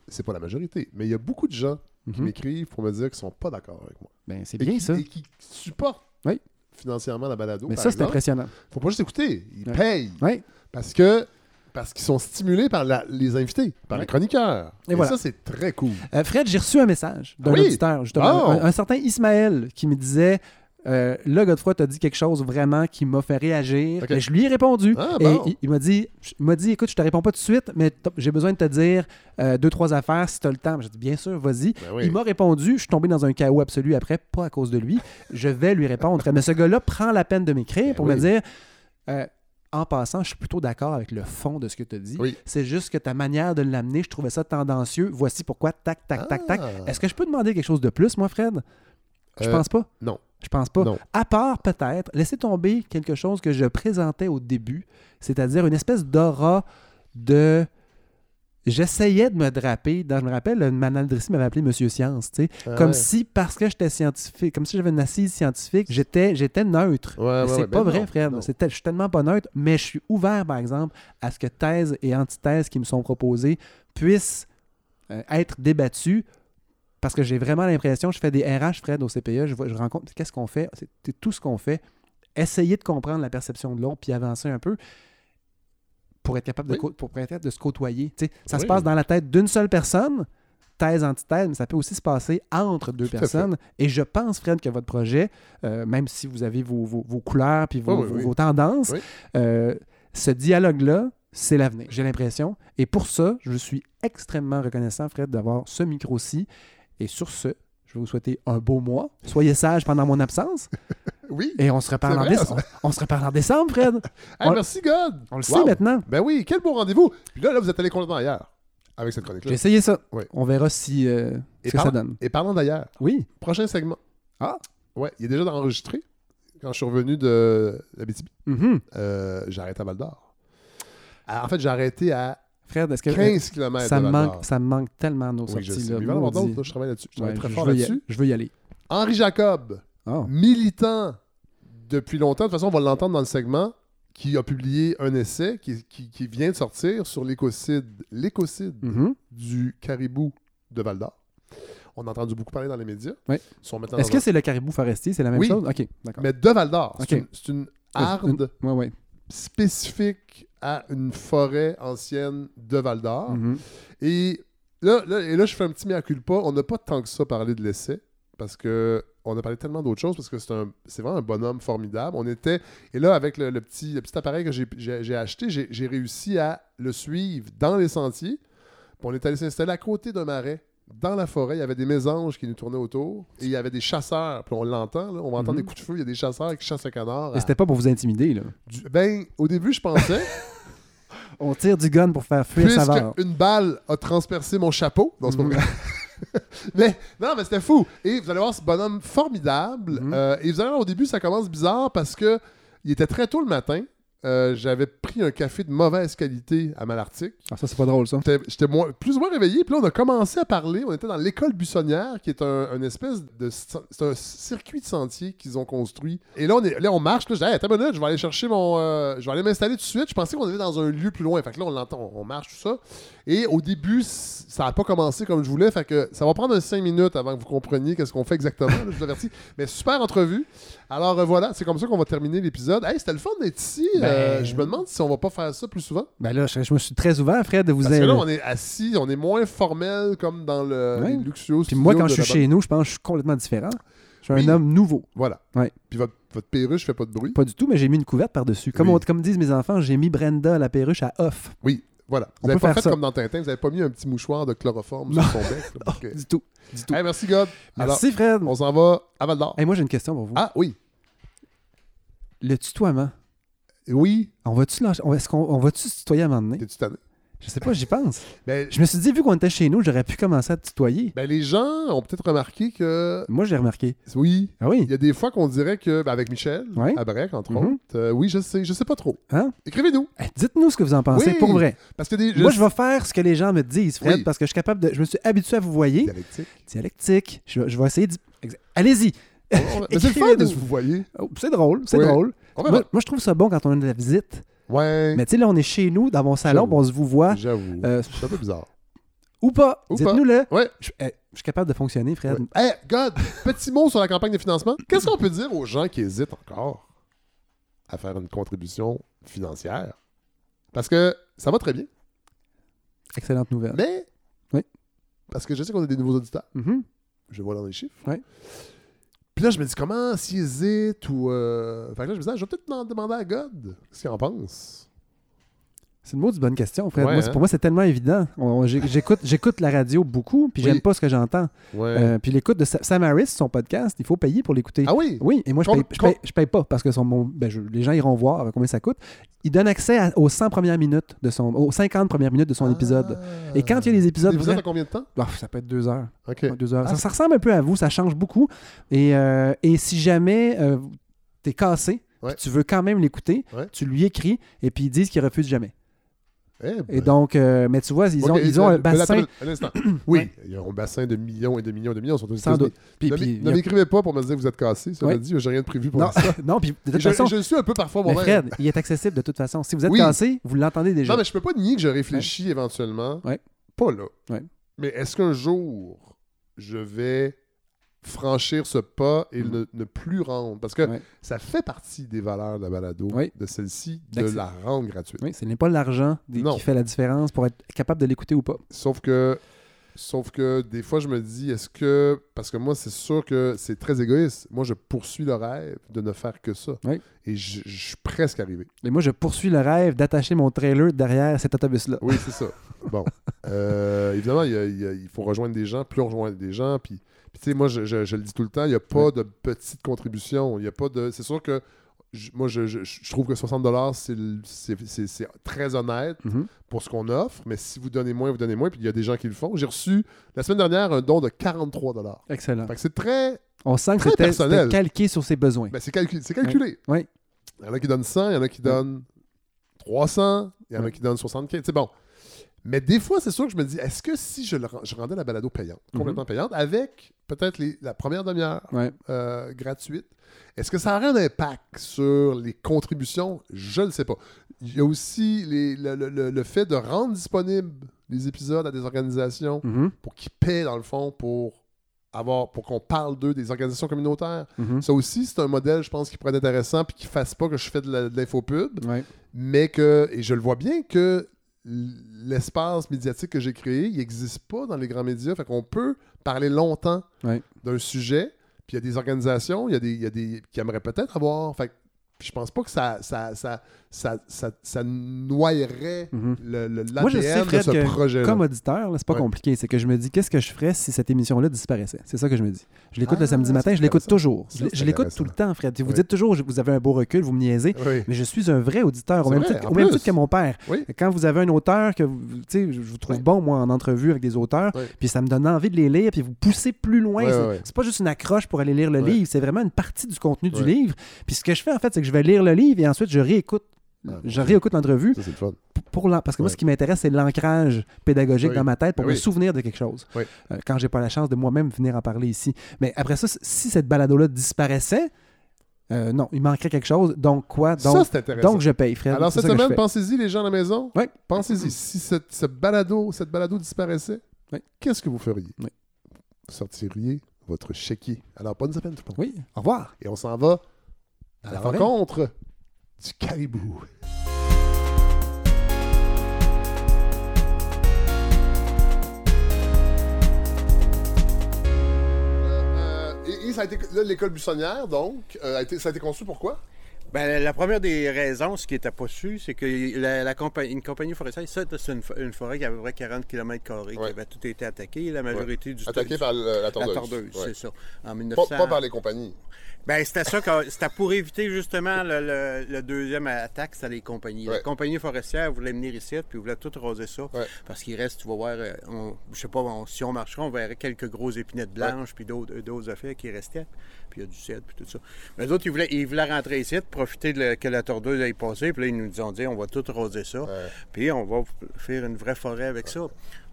c'est pas la majorité, mais il y a beaucoup de gens qui Mhm. m'écrivent pour me dire qu'ils sont pas d'accord avec moi. Ben, c'est bien qui, ça. Et qui supportent Oui. financièrement la balado. Mais par ça, c'est impressionnant. Faut pas juste écouter, ils Ouais. payent. Oui. Parce que parce qu'ils sont stimulés par la- les invités, par Ouais. les chroniqueurs. Et Et, voilà. ça, c'est très cool. Euh, Fred, j'ai reçu un message d'un Ah oui? auditeur, justement, Oh! un, un certain Ismaël, qui me disait euh, Là, Godefroy, t'as dit quelque chose vraiment qui m'a fait réagir. Et je lui ai répondu. Ah, et il, il m'a dit, il m'a dit Écoute, je te réponds pas tout de suite, mais j'ai besoin de te dire euh, deux, trois affaires si tu as le temps. J'ai dit Bien sûr, vas-y. Ben oui. Il m'a répondu, je suis tombé dans un chaos absolu après, pas à cause de lui. Je vais lui répondre. Mais ce gars-là prend la peine de m'écrire Ben pour oui. me dire euh, En passant, je suis plutôt d'accord avec le fond de ce que tu as dit. Oui. C'est juste que ta manière de l'amener, je trouvais ça tendancieux. Voici pourquoi, tac, tac, tac, tac. Ah. Est-ce que je peux demander quelque chose de plus, moi, Fred? Je Euh, pense pas. non. Je pense pas. Non. À part peut-être laisser tomber quelque chose que je présentais au début, c'est-à-dire une espèce d'aura de. J'essayais de me draper. Dans, je me rappelle, une m'avait appelé Monsieur Science, tu sais. Ah comme ouais. si, parce que j'étais scientifique, comme si j'avais une assise scientifique, j'étais, j'étais neutre. Ouais, ouais, c'est pas ben vrai, non, Fred. non. Je suis tellement pas neutre, mais je suis ouvert, par exemple, à ce que thèses et antithèses qui me sont proposées puissent euh, être débattues parce que j'ai vraiment l'impression, je fais des RH, Fred, au CPE, je, vois- je rencontre, qu'est-ce qu'on fait? C'est tout ce qu'on fait. Essayer de comprendre la perception de l'autre, puis avancer un peu pour être capable de, Oui. pour être capable de se côtoyer. Ça se passe dans la tête d'une seule personne, thèse, antithèse, mais ça peut aussi se passer entre deux Tout personnes. Et je pense, Fred, que votre projet, euh, même si vous avez vos, vos- vos couleurs puis vos, vos- tendances, euh, ce dialogue-là, c'est l'avenir, j'ai l'impression. Et pour ça, je suis extrêmement reconnaissant, Fred, d'avoir ce micro-ci. Et sur ce, je vais vous souhaiter un beau mois. Soyez sage pendant mon absence. Oui. Et on se reparle, en, déce- on, on se reparle en décembre, Fred. Hey, on- merci, God. On le Wow. sait maintenant. Ben oui, quel beau rendez-vous. Puis là, là, vous êtes allé complètement ailleurs avec cette chronique-là. J'ai essayé ça. Oui. On verra si euh, ce que ça donne. Et parlant d'ailleurs, Oui. prochain segment. Ah. Ouais, il est déjà enregistré. Quand je suis revenu de la BTB, euh, j'ai arrêté à Val d'Or. En fait, j'ai arrêté à Fred, est-ce que 15 km ça me manque, ça me manque tellement nos Oui, je sorties là. Mais d'autres, là, travaille là-dessus. Je Ouais, très je fort veux y- là-dessus. Je veux y aller. Henri Jacob, Ah. militant depuis longtemps, de toute façon, on va l'entendre dans le segment, qui a publié un essai qui, qui- qui vient de sortir sur l'écocide, l'écocide Mhm. du caribou de Val d'Or. On a entendu beaucoup parler dans les médias. Oui. Est-ce que un- c'est le caribou forestier? C'est la même Oui. chose? OK, d'accord. Mais de Val d'Or. C'est une, c'est une harde Ouais, ouais. Spécifique à une forêt ancienne de Val d'Or. Mhm. Et là, là- et là, je fais un petit mea culpa. On n'a pas tant que ça parlé de l'essai parce que on a parlé tellement d'autres choses parce que c'est vraiment un bonhomme formidable. On était et là avec le, le petit, le petit appareil que j'ai- acheté, j'ai j'ai réussi à le suivre dans les sentiers. Puis on est allé s'installer à côté d'un marais. Dans la forêt, il y avait des mésanges qui nous tournaient autour et il y avait des chasseurs. Puis on l'entend, on va entendre Mhm. des coups de feu. Il y a des chasseurs qui chassent le canard. Et à- c'était pas pour vous intimider, là. du- Ben, au début, je pensais. On tire du gun pour faire fuir puisque Savard. une balle a transpercé mon chapeau. Pas Mhm. vrai. mais non, mais c'était fou. Et vous allez voir ce bonhomme formidable. Mhm. Euh, et vous allez voir, au début, ça commence bizarre parce que il était très tôt le matin. Euh, J'avais pris un café de mauvaise qualité à Malartic. Ah, ça, c'est pas drôle, ça. J'étais- plus ou moins réveillé. Puis là, on a commencé à parler. On était dans l'école buissonnière, qui est un, un espèce de. C'est un circuit de sentier qu'ils ont construit. Et là, on, est, là, on marche. Là, je dis, hey, attends une minute, je vais aller chercher mon. euh, je vais aller m'installer tout de suite. Je pensais qu'on était dans un lieu plus loin. Fait que là, on l'entend, on marche, tout ça. Et au début, ça n'a pas commencé comme je voulais. Fait que ça va prendre un 5 minutes avant que vous compreniez qu'est-ce qu'on fait exactement. là, je vous avertis. Mais super entrevue. Alors euh, voilà, c'est comme ça qu'on va terminer l'épisode. Hey, c'était le fun d'être ici. Euh, Ben- je me demande si on va pas faire ça plus souvent. Ben là, je, je me suis très ouvert, Fred, de vous Parce que là, on est assis, on est moins formel comme dans le Ouais. luxueux Puis moi, quand je suis chez nous, je pense que je suis complètement différent. Je suis Oui. un homme nouveau. Voilà. Ouais. Puis votre, votre perruche fait pas de bruit. Pas du tout, mais j'ai mis une couverte par-dessus. Comme, Oui. on- comme disent mes enfants, j'ai mis Brenda la perruche à off. Oui, voilà. Vous avez peut pas fait ça. comme dans Tintin, vous avez pas mis un petit mouchoir de chloroforme Non. sur son bec. là, que- Du tout. Du tout. Hey, merci God. Alors, Merci, Fred. on s'en va à Val d'Or. Hey, moi, j'ai une question pour vous. Ah oui. Le tutoiement. Oui. On va-tu lâcher- on- Est-ce qu'on on va-tu se tutoyer à un moment donné? T'es-tu tanné? Je sais pas, j'y pense. Ben, Je me suis dit, vu qu'on était chez nous, j'aurais pu commencer à te tutoyer. ben, les gens ont peut-être remarqué que Moi, j'ai remarqué. oui, Ah oui? il y a des fois qu'on dirait que, ben, avec Michel, Ouais. à Brec, entre Mhm. autres, euh, oui, je sais, je sais pas trop. Hein? Écrivez-nous. Hey, Dites-nous ce que vous en pensez, Oui. pour vrai. Parce que des. Moi, je vais faire ce que les gens me disent, Fred, Oui. parce que je suis capable de. Je me suis habitué à vous voyer. Dialectique. Dialectique. Je, vais- je vais essayer d'y- Exa- Allez-y. Mais c'est le fun de se vous voyez. Oh, c'est drôle, c'est Oui. drôle. Moi, je trouve ça bon quand on a de la visite. Ouais. Mais tu sais, là, on est chez nous, dans mon salon, on se vous voit. J'avoue. Euh, c'est un peu bizarre. ou pas. Ou Dites-nous-le. Ouais. Je, eh, je suis capable de fonctionner, Fred. Ouais. Hey, God, petit mot sur la campagne de financement. Qu'est-ce qu'on peut dire aux gens qui hésitent encore à faire une contribution financière? Parce que ça va très bien, Excellente nouvelle. mais. Oui. Parce que je sais qu'on a des nouveaux auditeurs. Mhm. Je vois dans les chiffres. Ouais. Puis là, je me dis comment s'ils hésitent ou. Euh... Fait que là, je me dis, ah, je vais peut-être demander à God ce qu'il en pense? C'est une maudite bonne question, Fred. Ouais, Moi, c'est- hein? Pour moi, c'est tellement évident. J'écoute j'écoute la radio beaucoup, puis Oui. j'aime pas ce que j'entends. Ouais. Euh, puis l'écoute de Sa- Sam Harris, son podcast, il faut payer pour l'écouter. ah oui? Oui, et moi, je paye, je, paye, je paye pas parce que son, mon- ben, je- les gens iront voir combien ça coûte. Il donne accès à- aux 100 premières minutes de son, aux 50 premières minutes de son épisode. Et quand il y a les épisodes, Des épisodes combien de temps? Ah, ça peut être deux heures. Deux. Ah, ça, ça ressemble un peu à vous, ça change beaucoup. Et, euh, et si jamais euh, t'es cassé, Ouais. tu veux quand même l'écouter, tu lui écris et puis ils disent qu'ils refusent jamais. Eh Et donc, euh, mais tu vois, ils ont, ils ont euh, un bassin. attends, Un instant. Oui, ils ont un bassin de millions et de millions et de millions. Ils sont Sans doute. Puis, Ne puis, ne a- m'écrivez pas pour me dire que vous êtes cassé. Ça m'a dit, j'ai rien de prévu pour non, ça. non, puis de toute je, façon, je le suis un peu parfois moi-même. Fred, il est accessible de toute façon. Si vous êtes Oui. cassé, vous l'entendez déjà. Non, mais je peux pas nier que je réfléchis éventuellement. Ouais. Pas là. Ouais. Mais est-ce qu'un jour, je vais franchir ce pas et Mm. ne, ne plus rendre? Parce que Ouais. ça fait partie des valeurs de la balado, Oui. de celle-ci, de la rendre gratuite. Oui, ce n'est pas l'argent qui fait la différence pour être capable de l'écouter ou pas. Sauf que, sauf que des fois, je me dis, est-ce que. Parce que moi, c'est sûr que c'est très égoïste. Moi, je poursuis le rêve de ne faire que ça. Oui. Et je, je suis presque arrivé. Et moi, je poursuis le rêve d'attacher mon trailer derrière cet autobus-là. Oui, c'est ça. Bon. Euh, évidemment, il, y a- il y a- il faut rejoindre des gens, plus on rejoint des gens. Puis, puis tu sais, moi, je, je- je le dis tout le temps, il n'y a pas de petite contribution. Il n'y a pas de. C'est sûr que. moi, je, je- je trouve que 60$, c'est très honnête Mhm. pour ce qu'on offre, mais si vous donnez moins, vous donnez moins, puis il y a des gens qui le font. J'ai reçu la semaine dernière un don de 43$. Excellent. Fait que c'est très. On sent que Très personnel. c'était calqué sur ses besoins. Ben, c'est calcu- c'est calculé. Oui. Il y en a qui donnent 100, il y en a qui donnent 300, il y en a qui donnent 75. C'est bon. Mais des fois, c'est sûr que je me dis, est-ce que si je, le je rendais la balado payante, complètement payante, avec peut-être la première demi-heure Ouais. euh, gratuite, est-ce que ça aurait un impact sur les contributions? Je ne sais pas. Il y a aussi les- le, le- le- le fait de rendre disponibles les épisodes à des organisations Mhm. pour qu'ils paient, dans le fond, pour avoir pour qu'on parle d'eux, des organisations communautaires. Mhm. Ça aussi, c'est un modèle, je pense, qui pourrait être intéressant puis qui ne fasse pas que je fais de l'infopub Ouais. mais que, et je le vois bien, que l'espace médiatique que j'ai créé, il n'existe pas dans les grands médias. Fait qu'on peut parler longtemps Ouais. d'un sujet, puis il y a des organisations, il y a des, il y a des qui aimeraient peut-être avoir. Fait je pense pas que ça, ça, ça, ça, ça, ça noyerait Mhm. le, le, Moi, je sais, de ce que projet-là. comme auditeur, c'est pas Ouais. compliqué. C'est que je me dis, qu'est-ce que je ferais si cette émission-là disparaissait? C'est ça que je me dis. Je l'écoute Ah, le samedi matin, je l'écoute toujours. Ça, Je l'écoute tout le temps, Fred. Vous Oui. dites toujours, vous avez un beau recul, vous me niaisez. Oui. Mais je suis un vrai auditeur, au même, vrai, titre, au même titre que mon père. Oui. Quand vous avez un auteur que vous, je vous trouve bon, moi, en entrevue avec des auteurs, puis ça me donne envie de les lire, puis vous poussez plus loin. C'est pas juste une accroche pour aller lire le livre, c'est vraiment une partie du contenu du livre. Puis ce que je fais, en fait, c'est que je vais lire le livre et ensuite je réécoute. Ah, Je réécoute l'entrevue pour- l'en- parce que moi, Ouais. ce qui m'intéresse, c'est l'ancrage pédagogique Oui. dans ma tête pour Oui. me souvenir de quelque chose. Oui. Euh, quand j'ai pas la chance de moi-même venir en parler ici. Mais après ça, si cette balado-là disparaissait, euh, non, il manquerait quelque chose. Donc quoi? Donc, donc je paye, Fred. Alors, C'est cette semaine, pensez-y, les gens à la maison. Ouais. Pensez-y. Si cette, ce balado, cette balado disparaissait, qu'est-ce que vous feriez? Vous sortiriez votre chéquier. Alors, bonne semaine, tout le monde. Oui, au revoir. Et on s'en va à À la la rencontre du caribou. Euh, et, et ça a été, là, l'école buissonnière, donc, euh, ça a été conçu pourquoi? Ben, la première des raisons, ce qui n'était pas su, c'est que la, la compagnie, une compagnie forestière, ça, c'est une, une forêt qui avait à peu près 40 km qui Ouais. avait tout été attaqué. La majorité du Attaqué du- par le- la la tordeuse. tordeuse, Ouais. c'est ça. En Pas, 1900. pas par les compagnies. Ben, c'était ça, c'était pour éviter justement le, le- le deuxième attaque, c'était les compagnies. Ouais. La compagnie forestière voulait venir ici, puis voulait tout raser ça. Parce qu'il reste, tu vas voir, euh, on- je sais pas, on- si on marcherait, on verrait quelques grosses épinettes blanches, puis d'autres d'autres affaires qui restaient. Puis il y a du cèdre, puis tout ça. Mais les autres, ils voulaient, ils voulaient rentrer ici, profiter de le- que la tordeuse aille passer, puis là, ils nous ont dit, on va tout raser ça, Ouais. puis on va faire une vraie forêt avec ça.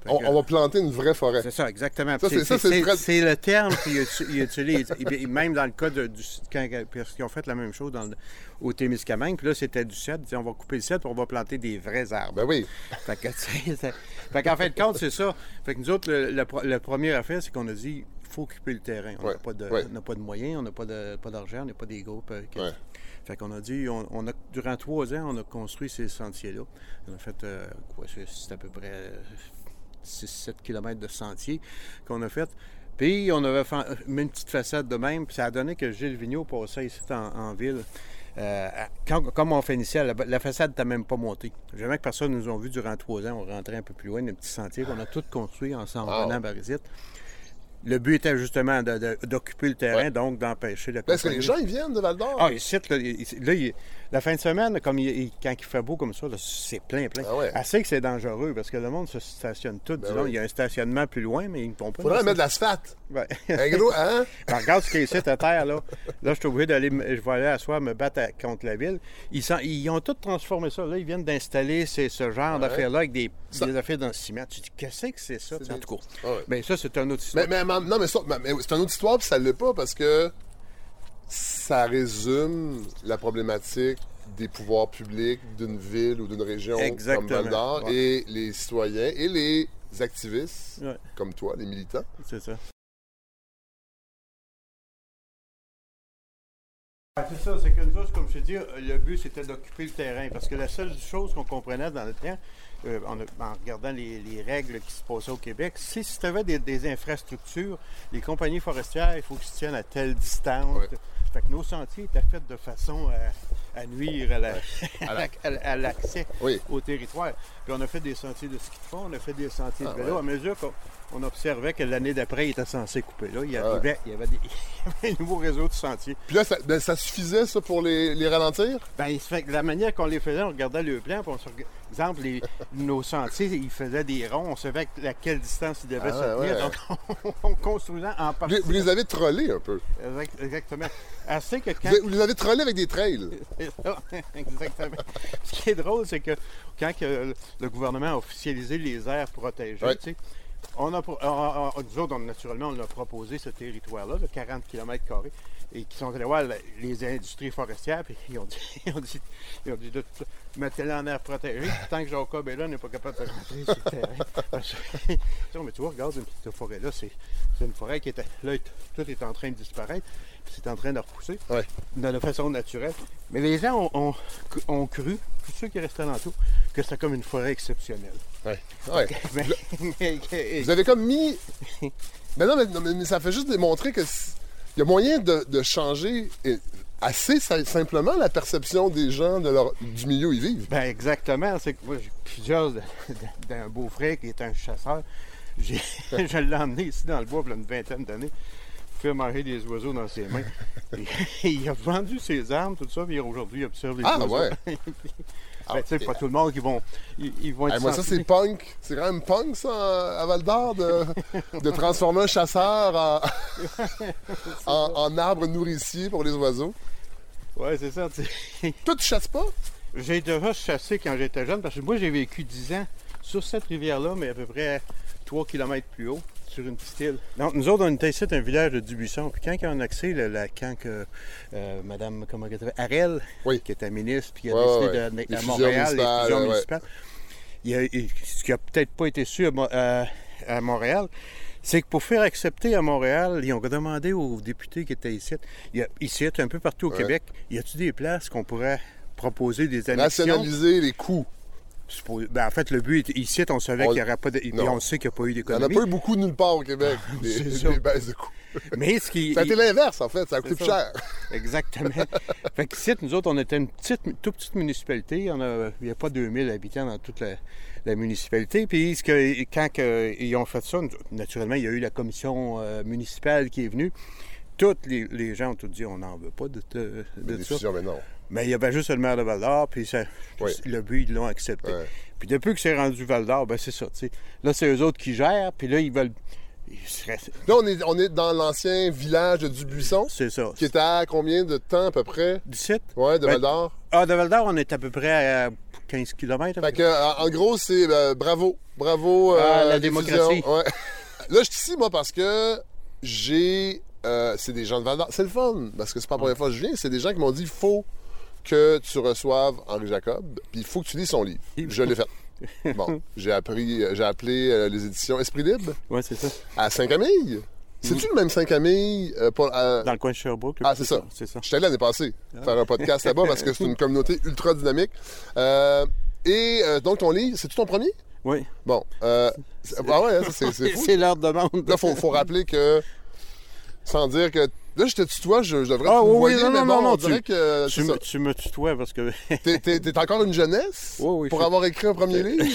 On, que- on va planter une vraie forêt. c'est ça, exactement. C'est- le terme qu'ils uti- ils utilisent. Même dans le cas de, du quand, parce qu'ils ont fait la même chose dans le- au Témiscamingue, puis là, c'était du cèdre. Ils disaient, on va couper le cèdre, puis on va planter des vrais arbres. Ben oui. Fait que, tu sais, c'est- fait qu'en fin de compte, c'est ça. Fait que nous autres, le, le, le premier affaire, c'est qu'on a dit, faut occuper le terrain. On n'a Ouais, pas, de- ouais. on n'a pas de moyens, on n'a pas d'argent, on n'a pas des groupes. euh, Ouais. Fait qu'on a dit, on, on a, durant trois ans, on a construit ces sentiers-là. On a fait, euh, quoi, c'est à peu près 6-7 km de sentiers qu'on a fait. Puis on avait fait, mis une petite façade de même, puis ça a donné que Gilles Vigneault passait ici en, en ville. Euh, quand- comme on finissait, la, la façade n'était même pas montée. Jamais que personne nous a vu durant trois ans. On rentrait un peu plus loin, des petits sentiers qu'on a tous construits en s'en Wow. venant à Barisite. Le but était justement d'occuper le terrain, Ouais. donc d'empêcher la Est-ce que les gens, ils viennent de Val-d'Or? ah, ici, là, ici- là, il- la fin de semaine, comme il- il- quand il fait beau comme ça, c'est plein, plein. Ah ouais. Assez que c'est dangereux parce que le monde se stationne tout. Ben disons, oui. Il y a un stationnement plus loin, mais ils ne font pas. Faudrait mettre de l'asphalte. Ouais. Un gros, hein? Ben, regarde ce qu'il y a ici à terre, là. Là, je suis obligé d'aller, je vais aller à soir me battre à- contre la ville. Ils, sont- ils ont tout transformé ça. Là, ils viennent d'installer ce genre Ouais. d'affaires-là avec des, des affaires dans le ciment. Tu te dis, qu'est-ce que c'est ça? En tout cas. Ah. Mais ça, c'est un autre histoire. Mais, non, mais, ça- mais- c'est une autre histoire, puis ça ne l'est pas parce que ça résume la problématique des pouvoirs publics d'une ville ou d'une région Exactement. comme Val-d'Or Ouais. et les citoyens et les activistes Ouais. comme toi, les militants. C'est ça. Ah, c'est ça, c'est que nous autres, comme je te dis, le but c'était d'occuper le terrain. Parce que la seule chose qu'on comprenait dans le temps, euh, en, en regardant les, les règles qui se passaient au Québec, c'est si tu avais des, des infrastructures, les compagnies forestières, il faut qu'ils se tiennent à telle distance. Ouais. Fait que nos sentiers étaient faits de façon à, à nuire à la- à la- à la- à l'accès Oui. au territoire. Puis on a fait des sentiers de ski de fond, on a fait des sentiers Ah, de vélo. ouais. À mesure qu'on on observait que l'année d'après, il était censé couper. Là, il, Ah ouais. arrivait, il, y avait des, il y avait un nouveau réseau de sentiers. Puis là, ça, ben, ça suffisait, ça, pour les, les ralentir? Ben, il se fait que la manière qu'on les faisait, on regardait le plan, puis on se rega- exemple, les- nos sentiers, ils faisaient des ronds, on savait à quelle distance ils devaient Ah se tenir. ouais. Donc, on, on construisait en partie. vous les avez trollés un peu. Exact- Exactement. Assez que quand. Vous, les avez trollés avec des trails. Exactement. Ce qui est drôle, c'est que quand que le gouvernement a officialisé les aires protégées, Ouais. tu sais, on a, on- on- on- nous autres, on- naturellement, on a proposé ce territoire-là de 40 km et qui sont allés voir les industries forestières, puis ils ont dit, ils ont dit, ils ont dit de mettez-le en aire protégée, puis tant que Jacob est là, on n'est pas capable de rentrer sur le terrain. Parce que- Non, mais tu vois, regarde une petite forêt-là, c'est c'est une forêt qui était, là, tout est en train de disparaître, puis c'est en train de repousser Ouais. de façon naturelle. Mais les gens ont, ont- ont cru, tous ceux qui restaient alentour, que c'était comme une forêt exceptionnelle. Ouais. Ouais. Mais- mais- Vous avez comme mis. Mais non, mais, non, mais- ça fait juste démontrer que il y a moyen de, de changer et- assez si- simplement la perception des gens de leur, du milieu où ils vivent. Ben exactement. C'est que moi, j'ai plusieurs d'un beau-frère qui est un chasseur. Je l'ai emmené ici dans le bois il y a une vingtaine d'années. Fait manger des oiseaux dans ses mains. Il a vendu ses armes, tout ça, puis aujourd'hui il observe les Ah, oiseaux. ouais. Ben, tu sais, pas tout le monde qui vont. Ils, ils vont être Hey, moi, ça, c'est punk. C'est quand même punk, ça, à Val d'Or, de, de transformer un chasseur en, en, en arbre nourricier pour les oiseaux. Ouais, c'est ça. Toi, tu chasses pas? J'ai déjà chassé quand j'étais jeune parce que moi j'ai vécu 10 ans sur cette rivière-là, mais à peu près 3 km plus haut, sur une petite île. Donc nous autres, on était ici, un village de Dubuisson. Puis quand on a accès, là, la- quand que, euh, Madame, comment elle s'appelle, Harel, Oui. qui était ministre, puis qui a Ouais, décidé ouais. de- à Montréal, les fusions ouais. municipales, il y a- il- ce qui a peut-être pas été su à, Mo- à- à Montréal, c'est que pour faire accepter à Montréal, ils ont demandé aux députés qui étaient ici, il y a, ici, un peu partout au Ouais. Québec, y a-tu des places qu'on pourrait proposer des annexions? Nationaliser les coûts. Ben, en fait, le but, est- ici, on savait On- qu'il n'y aurait pas de... On sait qu'il n'y a pas eu Il n'y en a d'économie. pas eu beaucoup nulle part au Québec, des, C'est ça. des baisses de coûts. Mais ce qui... Ça a été l'inverse, en fait. Ça a coûté plus cher. Exactement. fait qu'ici, nous autres, on était une petite, toute petite municipalité. On a- Il n'y a pas 2000 habitants dans toute la, la municipalité. Puis ce que, quand ils ont fait ça, naturellement, il y a eu la commission euh, municipale qui est venue. Tous les, les gens ont tout dit on n'en veut pas de, de- de Des ça. mais non. Mais il y avait juste le maire de Val d'Or, puis ça- Oui. le but, ils l'ont accepté. Ouais. Puis depuis que c'est rendu Val d'Or, ben c'est ça. tu sais. Là, c'est eux autres qui gèrent, puis là, ils veulent. ils seraient- Là, on est, on est dans l'ancien village de Dubuisson, C'est ça. qui était à combien de temps à peu près? 17? Ouais, de Ben, Val d'Or. Ah, de Val d'Or, on est à peu près à 15 km. Fait que, en gros, c'est euh, bravo. Bravo. Ah, la les démocratie. Ouais. Là, je suis ici, moi, parce que j'ai. euh, c'est des gens de Val d'Or. C'est le fun, parce que c'est pas la première fois que je viens. C'est des gens qui m'ont dit il faut que tu reçoives Henri Jacob, puis il faut que tu lis son livre. Je l'ai fait. Bon, j'ai appris, j'ai appelé euh, les éditions Esprit Libre c'est ça. à Saint-Camille. C'est-tu le même Saint-Camille euh, pour, à- Dans le coin de Sherbrooke. Ah, c'est ça. C'est ça. J'étais l'année passée Ah. faire un podcast là-bas parce que c'est une communauté ultra dynamique. Euh, et euh, donc, ton livre, c'est-tu ton premier? Oui. Bon. Euh, ah ouais, hein, c'est fou. C'est leur demande. Là, faut, faut rappeler que, sans dire que. Là, je te tutoie, je, je devrais Ah, te oui, oui, non, mais non, bon, non, on tu- dirait que. Tu me, tu me tutoies parce que. T'es, t'es- t'es encore une jeunesse Oui, oui, pour je- avoir écrit un premier livre?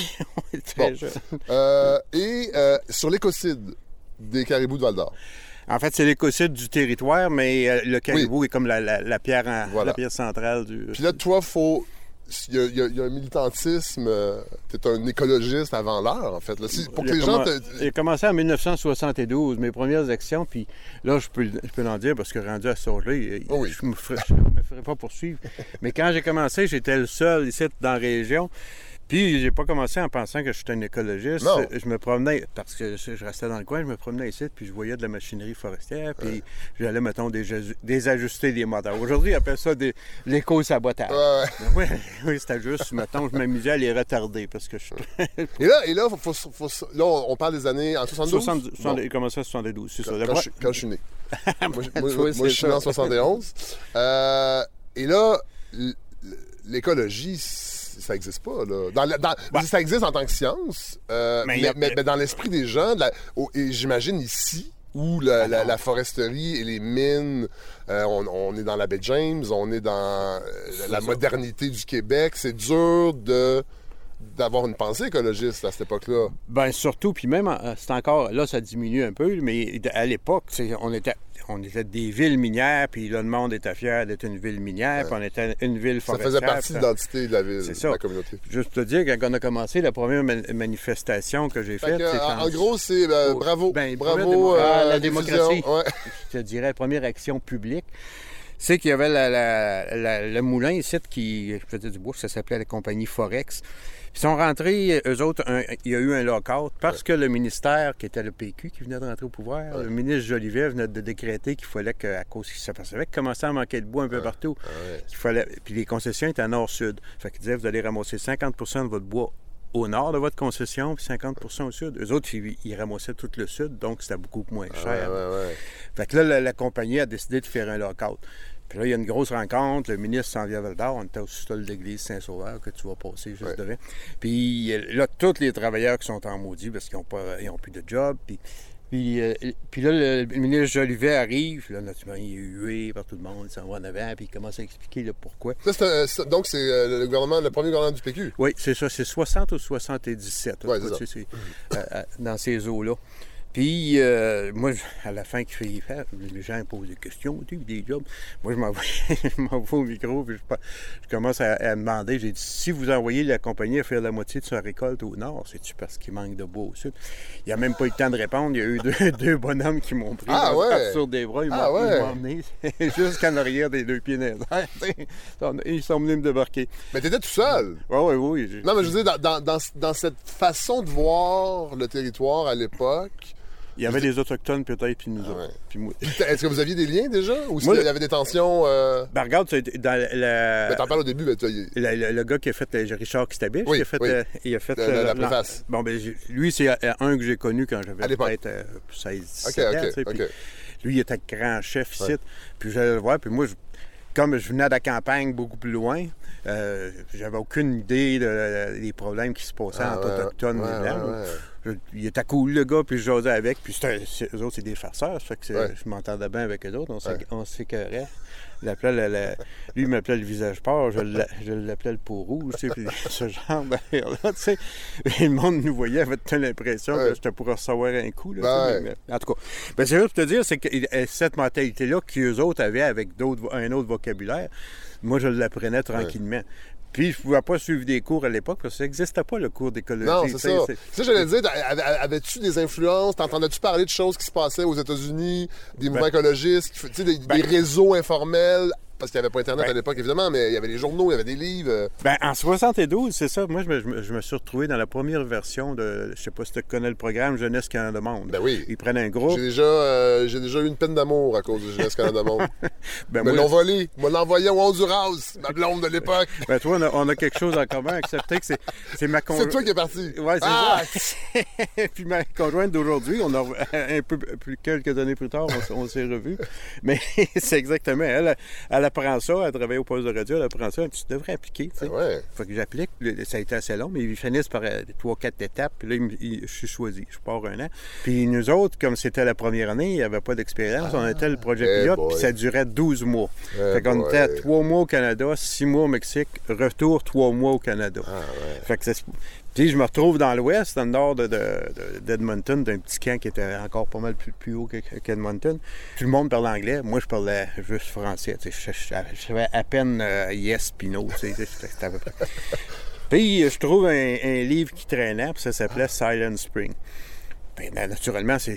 Très Bon. jeune. Euh, et euh, sur l'écocide des caribous de Val d'Or. En fait, c'est l'écocide du territoire, mais euh, le caribou est comme la, la- la pierre, en- Voilà. la pierre centrale du. Puis là, toi, faut. Il y, a, y y un militantisme. euh, T'es un écologiste avant l'heure, en fait. là. Pour que les gens. te- J'ai commencé en 1972, mes premières actions, puis là, je peux, je peux l'en dire parce que rendu à il- Oh oui. je ne me, me ferais pas poursuivre. Mais quand j'ai commencé, j'étais le seul ici dans la région. Puis j'ai pas commencé en pensant que j'étais un écologiste. Non. Je me promenais, parce que je restais dans le coin, je me promenais ici, puis je voyais de la machinerie forestière, puis j'allais, mettons, désajuster des moteurs. Aujourd'hui, ils appellent ça des- l'éco-sabotage. Ouais, ouais. Oui, c'était juste, mettons, je m'amusais à les retarder parce que je Et là, et là, faut, faut- faut- là, on parle des années en 72. 70, Bon. il commençait en 72, c'est ça. quand, je, quand je suis né. moi, je- moi, je suis né en ça. 71. Euh, et là, l'écologie, ça n'existe pas. Là. Dans la- dans- Ça existe en tant que science, euh, Mais mais, il y a- mais- mais dans l'esprit des gens, de la- au- et j'imagine ici, où la, la- la foresterie et les mines, euh, on, on est dans la baie James, on est dans euh, la modernité du Québec, c'est dur de d'avoir une pensée écologiste à cette époque-là. Ben surtout, puis même, euh, c'est encore, là, ça diminue un peu, mais à l'époque, on était, on était des villes minières, puis là, le monde était fier d'être une ville minière, puis on était une ville Ça forestière. faisait partie de ça- l'identité de la ville, de ça. la communauté. Juste te dire, quand on a commencé, la première man- manifestation que j'ai Fait faite, c'est en, en gros, c'est euh, Oh, bravo. ben, bravo première démo- Ah, la démocratie. Ouais. je te dirais, la première action publique, c'est qu'il y avait la- la- la- le moulin ici qui faisait du bois, ça s'appelait la compagnie Forex. Ils sont rentrés, eux autres, un- il y a eu un lockout parce que le ministère, qui était le PQ, qui venait de rentrer au pouvoir, le ministre Jolivet venait de décréter qu'il fallait qu'à cause qu'il s'apercevait qu'il commençait à manquer de bois un peu partout, qu'il fallait, puis les concessions étaient à nord-sud. Fait qu'il disait, vous allez ramasser 50% de votre bois au nord de votre concession, puis 50% au sud. Eux autres, ils, ils ramassaient tout le sud, donc c'était beaucoup moins Ouais, cher. ouais, ouais. Fait que là, la, la compagnie a décidé de faire un lockout. Puis là, il y a une grosse rencontre. Le ministre s'en vient à Val-d'Or. On était au sol de l'église Saint-Sauveur que tu vas passer juste Ouais. devant. Puis euh, là, tous les travailleurs qui sont en maudit parce qu'ils n'ont pas, ils ont plus de job. Puis, puis, euh, puis là, le, le ministre Jolivet arrive. Là, naturellement, il est hué par tout le monde. Il s'en va en avant. Puis il commence à expliquer le pourquoi. Ça, un- ça- donc, c'est euh, le gouvernement, le premier gouvernement du PQ. Oui, c'est ça. C'est 60 ou 77. Ouais, en tout cas, c'est tu sais, c'est, euh, euh, dans ces eaux-là. Puis, euh, moi, à la fin, qu'il fait y faire, les gens posent des questions, tu des jobs. Moi, je m'envoie, je m'envoie au micro, puis je, commence à, à demander, j'ai dit, si vous envoyez la compagnie à faire la moitié de sa récolte au nord, c'est-tu parce qu'il manque de bois au sud? Il n'y a même pas eu le temps de répondre. Il y a eu deux, deux bonhommes qui m'ont pris Ah ouais? sur des bras. Ils m'ont Ah ouais? emmené jusqu'en arrière des deux pieds. Ils sont venus me débarquer. Mais t'étais tout seul. Oui, oui, oui. j'ai- Non, mais je veux dire, dans, dans- dans- dans cette façon de voir le territoire à l'époque, Il y avait des Autochtones peut-être, puis nous Ah autres. ouais. Puis moi. est-ce que vous aviez des liens déjà? Ou Moi, il y avait des tensions? Euh... Ben, regarde, dans la, Ben, t'en parles au début, la- le gars qui a fait Richard Kistabich, Oui, il a fait, oui. euh, il a fait La- la- euh, préface. Bon, ben, lui, c'est euh, un que j'ai connu quand j'avais peut-être euh, 16, Ok, 17 ans. Lui, il était grand chef ici. Ouais. Puis j'allais le voir. Puis moi, je- comme je venais de la campagne beaucoup plus loin, euh, j'avais aucune idée de- des problèmes qui se passaient Ah, entre ouais, Autochtones ouais, et Blancs. Ouais, ouais. Il était cool, le gars, puis je jasais avec. Puis eux autres, c'est des farceurs. Ça fait que Ouais. je m'entendais bien avec eux autres. On, s'é- Ouais. on s'écœurait. Le- lui, il m'appelait le visage port. Je, l'a- je l'appelais le peau rouge. Tu sais, puis ce genre d'affaire-là, tu sais. Le monde nous voyait, avait toute l'impression Ouais. que j'étais pour recevoir un coup. Là, ouais. mais- mais en tout cas, ben, c'est juste pour te dire, c'est que euh, cette mentalité-là qu'eux autres avaient avec un autre vocabulaire, moi, je l'apprenais tranquillement. Puis, je ne pouvais pas suivre des cours à l'époque parce que ça n'existait pas, le cours d'écologie. Non, c'est ça. ça, j'allais dire, av- av- avais-tu des influences? T'entendais-tu parler de choses qui se passaient aux États-Unis, des mouvements écologistes, qui des, des réseaux informels? Parce qu'il n'y avait pas Internet Ben- à l'époque, évidemment, mais il y avait les journaux, il y avait des livres. euh, Ben, en 72, c'est ça. Moi, je me, je suis retrouvé dans la première version de. Je sais pas si tu connais le programme Jeunesse Canada Monde. Ben oui. Ils prennent un groupe. J'ai déjà, euh, j'ai déjà eu une peine d'amour à cause du Jeunesse Canada Monde. Ben, me moi, l'ont volé. Me l'envoyé au Honduras, ma blonde de l'époque. ben, toi, on a, on a quelque chose en commun, excepté que c'est, c'est ma C'est conjointe. toi qui es parti. Ouais, c'est Ah! ça. Puis ma conjointe d'aujourd'hui, on a un peu plus quelques années plus tard, on, s'est revus. Mais c'est exactement. Elle, elle apprend ça, elle travaille au poste de radio, elle apprend ça. Tu devrais appliquer. tu sais. Ah ouais. Fait que j'applique. Ça a été assez long, mais ils finissent par euh, trois, quatre étapes. Puis là, ils je suis choisi. Je pars un an. Puis nous autres, comme c'était la première année, il n'y avait pas d'expérience. on était le projet eh pilote, boy. puis ça durait 12 mois. Fait qu'on était à trois mois au Canada, six mois au Mexique, retour trois mois au Canada. Ah ouais. Fait que c'est- Je me retrouve dans l'ouest, dans le nord de- de- de- d'Edmonton, d'un petit camp qui était encore pas mal plus, haut que- qu'Edmonton. Tout le monde parle anglais. Moi, je parlais juste français. Je, savais à peine euh, yes puis. Puis je trouve un, un livre qui traînait, puis ça s'appelait Silent Spring. Ben, ben, naturellement, c'est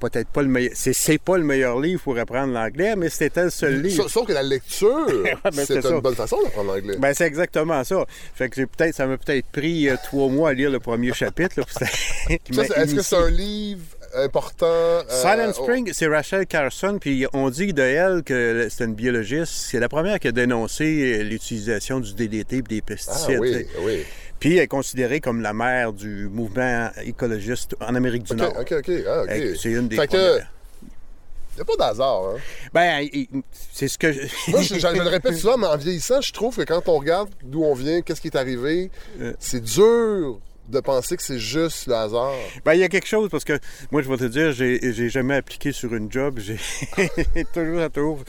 peut-être pas le meilleur. C'est pas le meilleur livre pour apprendre l'anglais, mais c'était le seul livre. Sauf, que la lecture, ben, c'est une ça. bonne façon d'apprendre l'anglais. Ben, c'est exactement ça. Fait que j'ai peut-être, ça m'a peut-être pris euh, trois mois à lire le premier chapitre. Est-ce que c'est un livre important? euh, Silent oh, Spring, c'est Rachel Carson, puis on dit de elle que c'est une biologiste. C'est la première qui a dénoncé l'utilisation du DDT et des Ah pesticides. oui, tu sais. oui. Puis elle est considérée comme la mère du mouvement écologiste en Amérique du Nord. OK, OK. Ah, C'est une des Fait que, il n'y a pas d'hasard, hein. Ben, c'est ce que... je- Moi, je, je le répète souvent, mais en vieillissant, je trouve que quand on regarde d'où on vient, qu'est-ce qui est arrivé, Euh. c'est dur de penser que c'est juste le hasard. Ben, il y a quelque chose parce que moi, je vais te dire, j'ai jamais appliqué sur une job. J'ai toujours, toujours.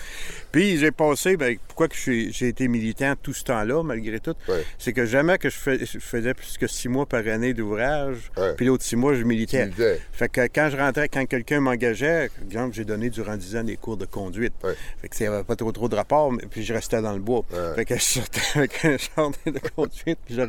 Puis j'ai passé, ben, pourquoi que j'ai été militant tout ce temps-là, malgré tout, c'est que jamais que je, fais- je faisais plus que six mois par année d'ouvrage. Puis l'autre six mois, je militais. Fait que quand je rentrais, quand quelqu'un m'engageait, par exemple, j'ai donné durant dix ans des cours de conduite. Fait que ça avait pas trop trop de rapport, mais puis je restais dans le bois. Fait que je sortais avec un char de conduite, puis je.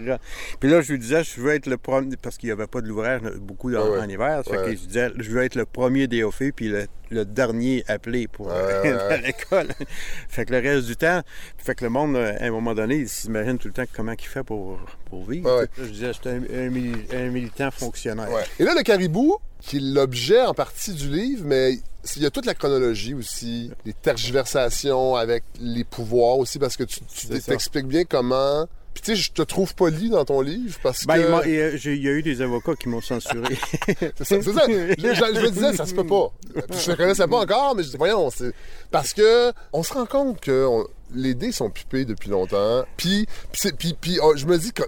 Puis là, je lui disais, je veux être le premier, parce qu'il n'y avait pas de l'ouvrage beaucoup en, Ouais, ouais. en hiver. Fait Ouais. que je disais, je veux être le premier DOF, puis le, le dernier appelé pour Ouais, l'école. fait que le reste du temps, fait que le monde, euh, à un moment donné, il s'imagine tout le temps comment il fait pour, pour vivre. Je disais, j'étais un, un mili- un militant fonctionnaire. Et là, le caribou, qui est l'objet en partie du livre, mais il y a toute la chronologie aussi, les tergiversations avec les pouvoirs aussi, parce que tu, t'expliques bien comment. Puis tu sais, je te trouve poli dans ton livre parce Ben, que. il il y a eu des avocats qui m'ont censuré. C'est ça. c'est ça. Je, je- je me disais, ça se peut pas. Puis je ne connaissais pas encore, mais je dis, voyons, c'est. Parce que on se rend compte que on- les dés sont pipés depuis longtemps. Puis, puis, puis, puis, oh, je me dis, que,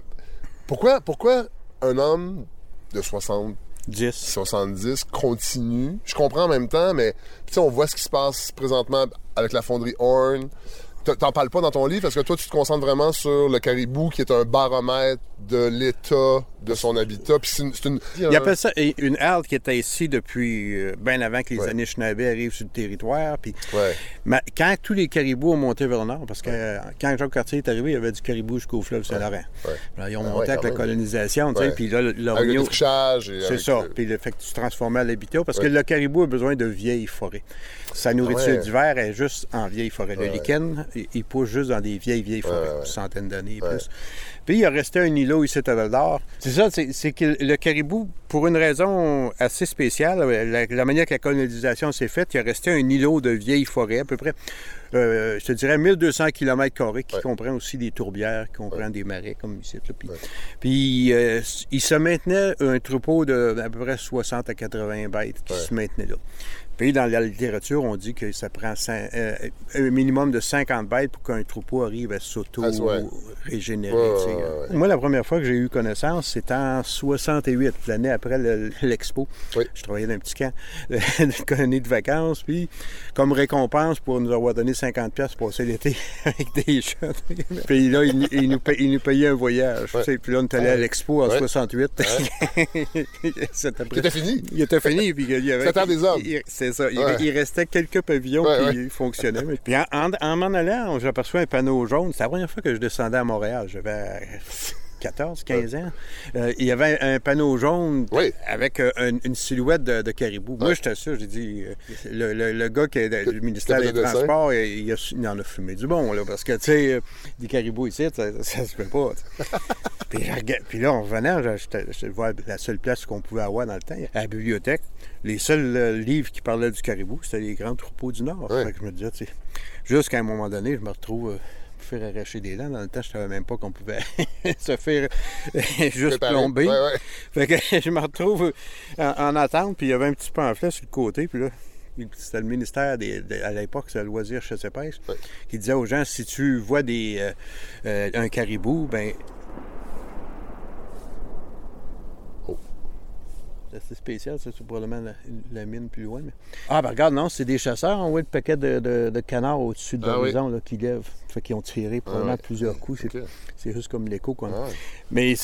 pourquoi, pourquoi un homme de 60 10. 70 continue? Je comprends en même temps, mais tu sais, on voit ce qui se passe présentement avec la fonderie Horn. T'en parles pas dans ton livre? Parce que toi, tu te concentres vraiment sur le caribou qui est un baromètre de l'état de son habitat. Puis c'est une. Il appelle ça une halte qui était ici depuis euh, bien avant que les Ouais. Anishinaabe arrivent sur le territoire. Puis Ouais. Mais quand tous les caribous ont monté vers le nord, parce que euh, quand Jacques Cartier est arrivé, il y avait du caribou jusqu'au fleuve Saint-Laurent. Ils ont Ah monté avec la colonisation, tu sais, puis là, Avec le C'est ça. le- Puis le fait que tu transformais à l'habitat, parce que le caribou a besoin de vieilles forêts. Sa nourriture Ouais. d'hiver est juste en vieilles forêts. Ouais. Le lichen, il, pousse juste dans des vieilles, vieilles forêts, Ouais, ouais. une centaine d'années et plus. Puis il a resté un îlot ici à d'Or. C'est ça, c'est que le caribou, pour une raison assez spéciale, la, la manière que la colonisation s'est faite, il a resté un îlot de vieilles forêts, à peu près, euh, je te dirais 1200 km, qui Ouais. comprend aussi des tourbières, qui comprend des marais, comme ici. là. Puis, Ouais. puis, euh, il se maintenait un troupeau de à peu près 60 à 80 bêtes qui se maintenaient là. Puis dans la littérature, on dit que ça prend euh, un minimum de 50 bêtes pour qu'un troupeau arrive à Ah, ouais. s'auto-régénérer. Ouais, ouais. Moi, la première fois que j'ai eu connaissance, c'était en 68, l'année après le- l'expo. Oui. Je travaillais dans un petit camp de colonie de vacances. Puis, comme récompense pour nous avoir donné 50$ piastres pour passer l'été avec des jeunes. puis là, ils, ils nous nous payaient un voyage. Puis là, on est allé à l'expo en Ouais. 68. C'était fini. il était fini. Puis il y avait, des hommes. Il- C'est ça. Il, Ouais. il restait quelques pavillons Ouais, qui fonctionnaient. mais- Puis en, en- en m'en allant, j'aperçois un panneau jaune. C'est la première fois que je descendais à Montréal. J'avais 14, 15 ans. Euh, il y avait un, un panneau jaune avec euh, une, une silhouette de, de caribou. Moi, j'étais sûr. J'ai dit, euh, le, le- le gars qui est du ministère des. Transports, il, il a- il en a fumé du bon. Là, parce que, tu sais, des caribous ici, ça, ça se fait pas. Puis, là, en revenant, je- voir la seule place qu'on pouvait avoir dans le temps, à la bibliothèque. Les seuls euh, livres qui parlaient du caribou, c'était les grands troupeaux du Nord. Ouais. Fait que je me disais, tu sais, jusqu'à un moment donné, je me retrouve euh, pour faire arracher des dents. Dans le temps, je savais même pas qu'on pouvait se faire euh, juste plomber. Ouais, ouais. Fait que je me retrouve en, en attente, puis il y avait un petit pamphlet sur le côté, puis là, c'était le ministère des, à l'époque, c'est le loisir et pêche, qui disait aux gens si tu vois des, euh, euh, un caribou, ben. Oh. C'est assez spécial, c'est probablement la, la mine plus loin. mais- Ah, ben regarde, non, c'est des chasseurs. On voit le paquet de, de- de canards au-dessus de Ah l'horizon là, qui lèvent. Fait qu'ils ont tiré probablement ouais. plusieurs coups. C'est, juste comme l'écho qu'on a. Ah. Mais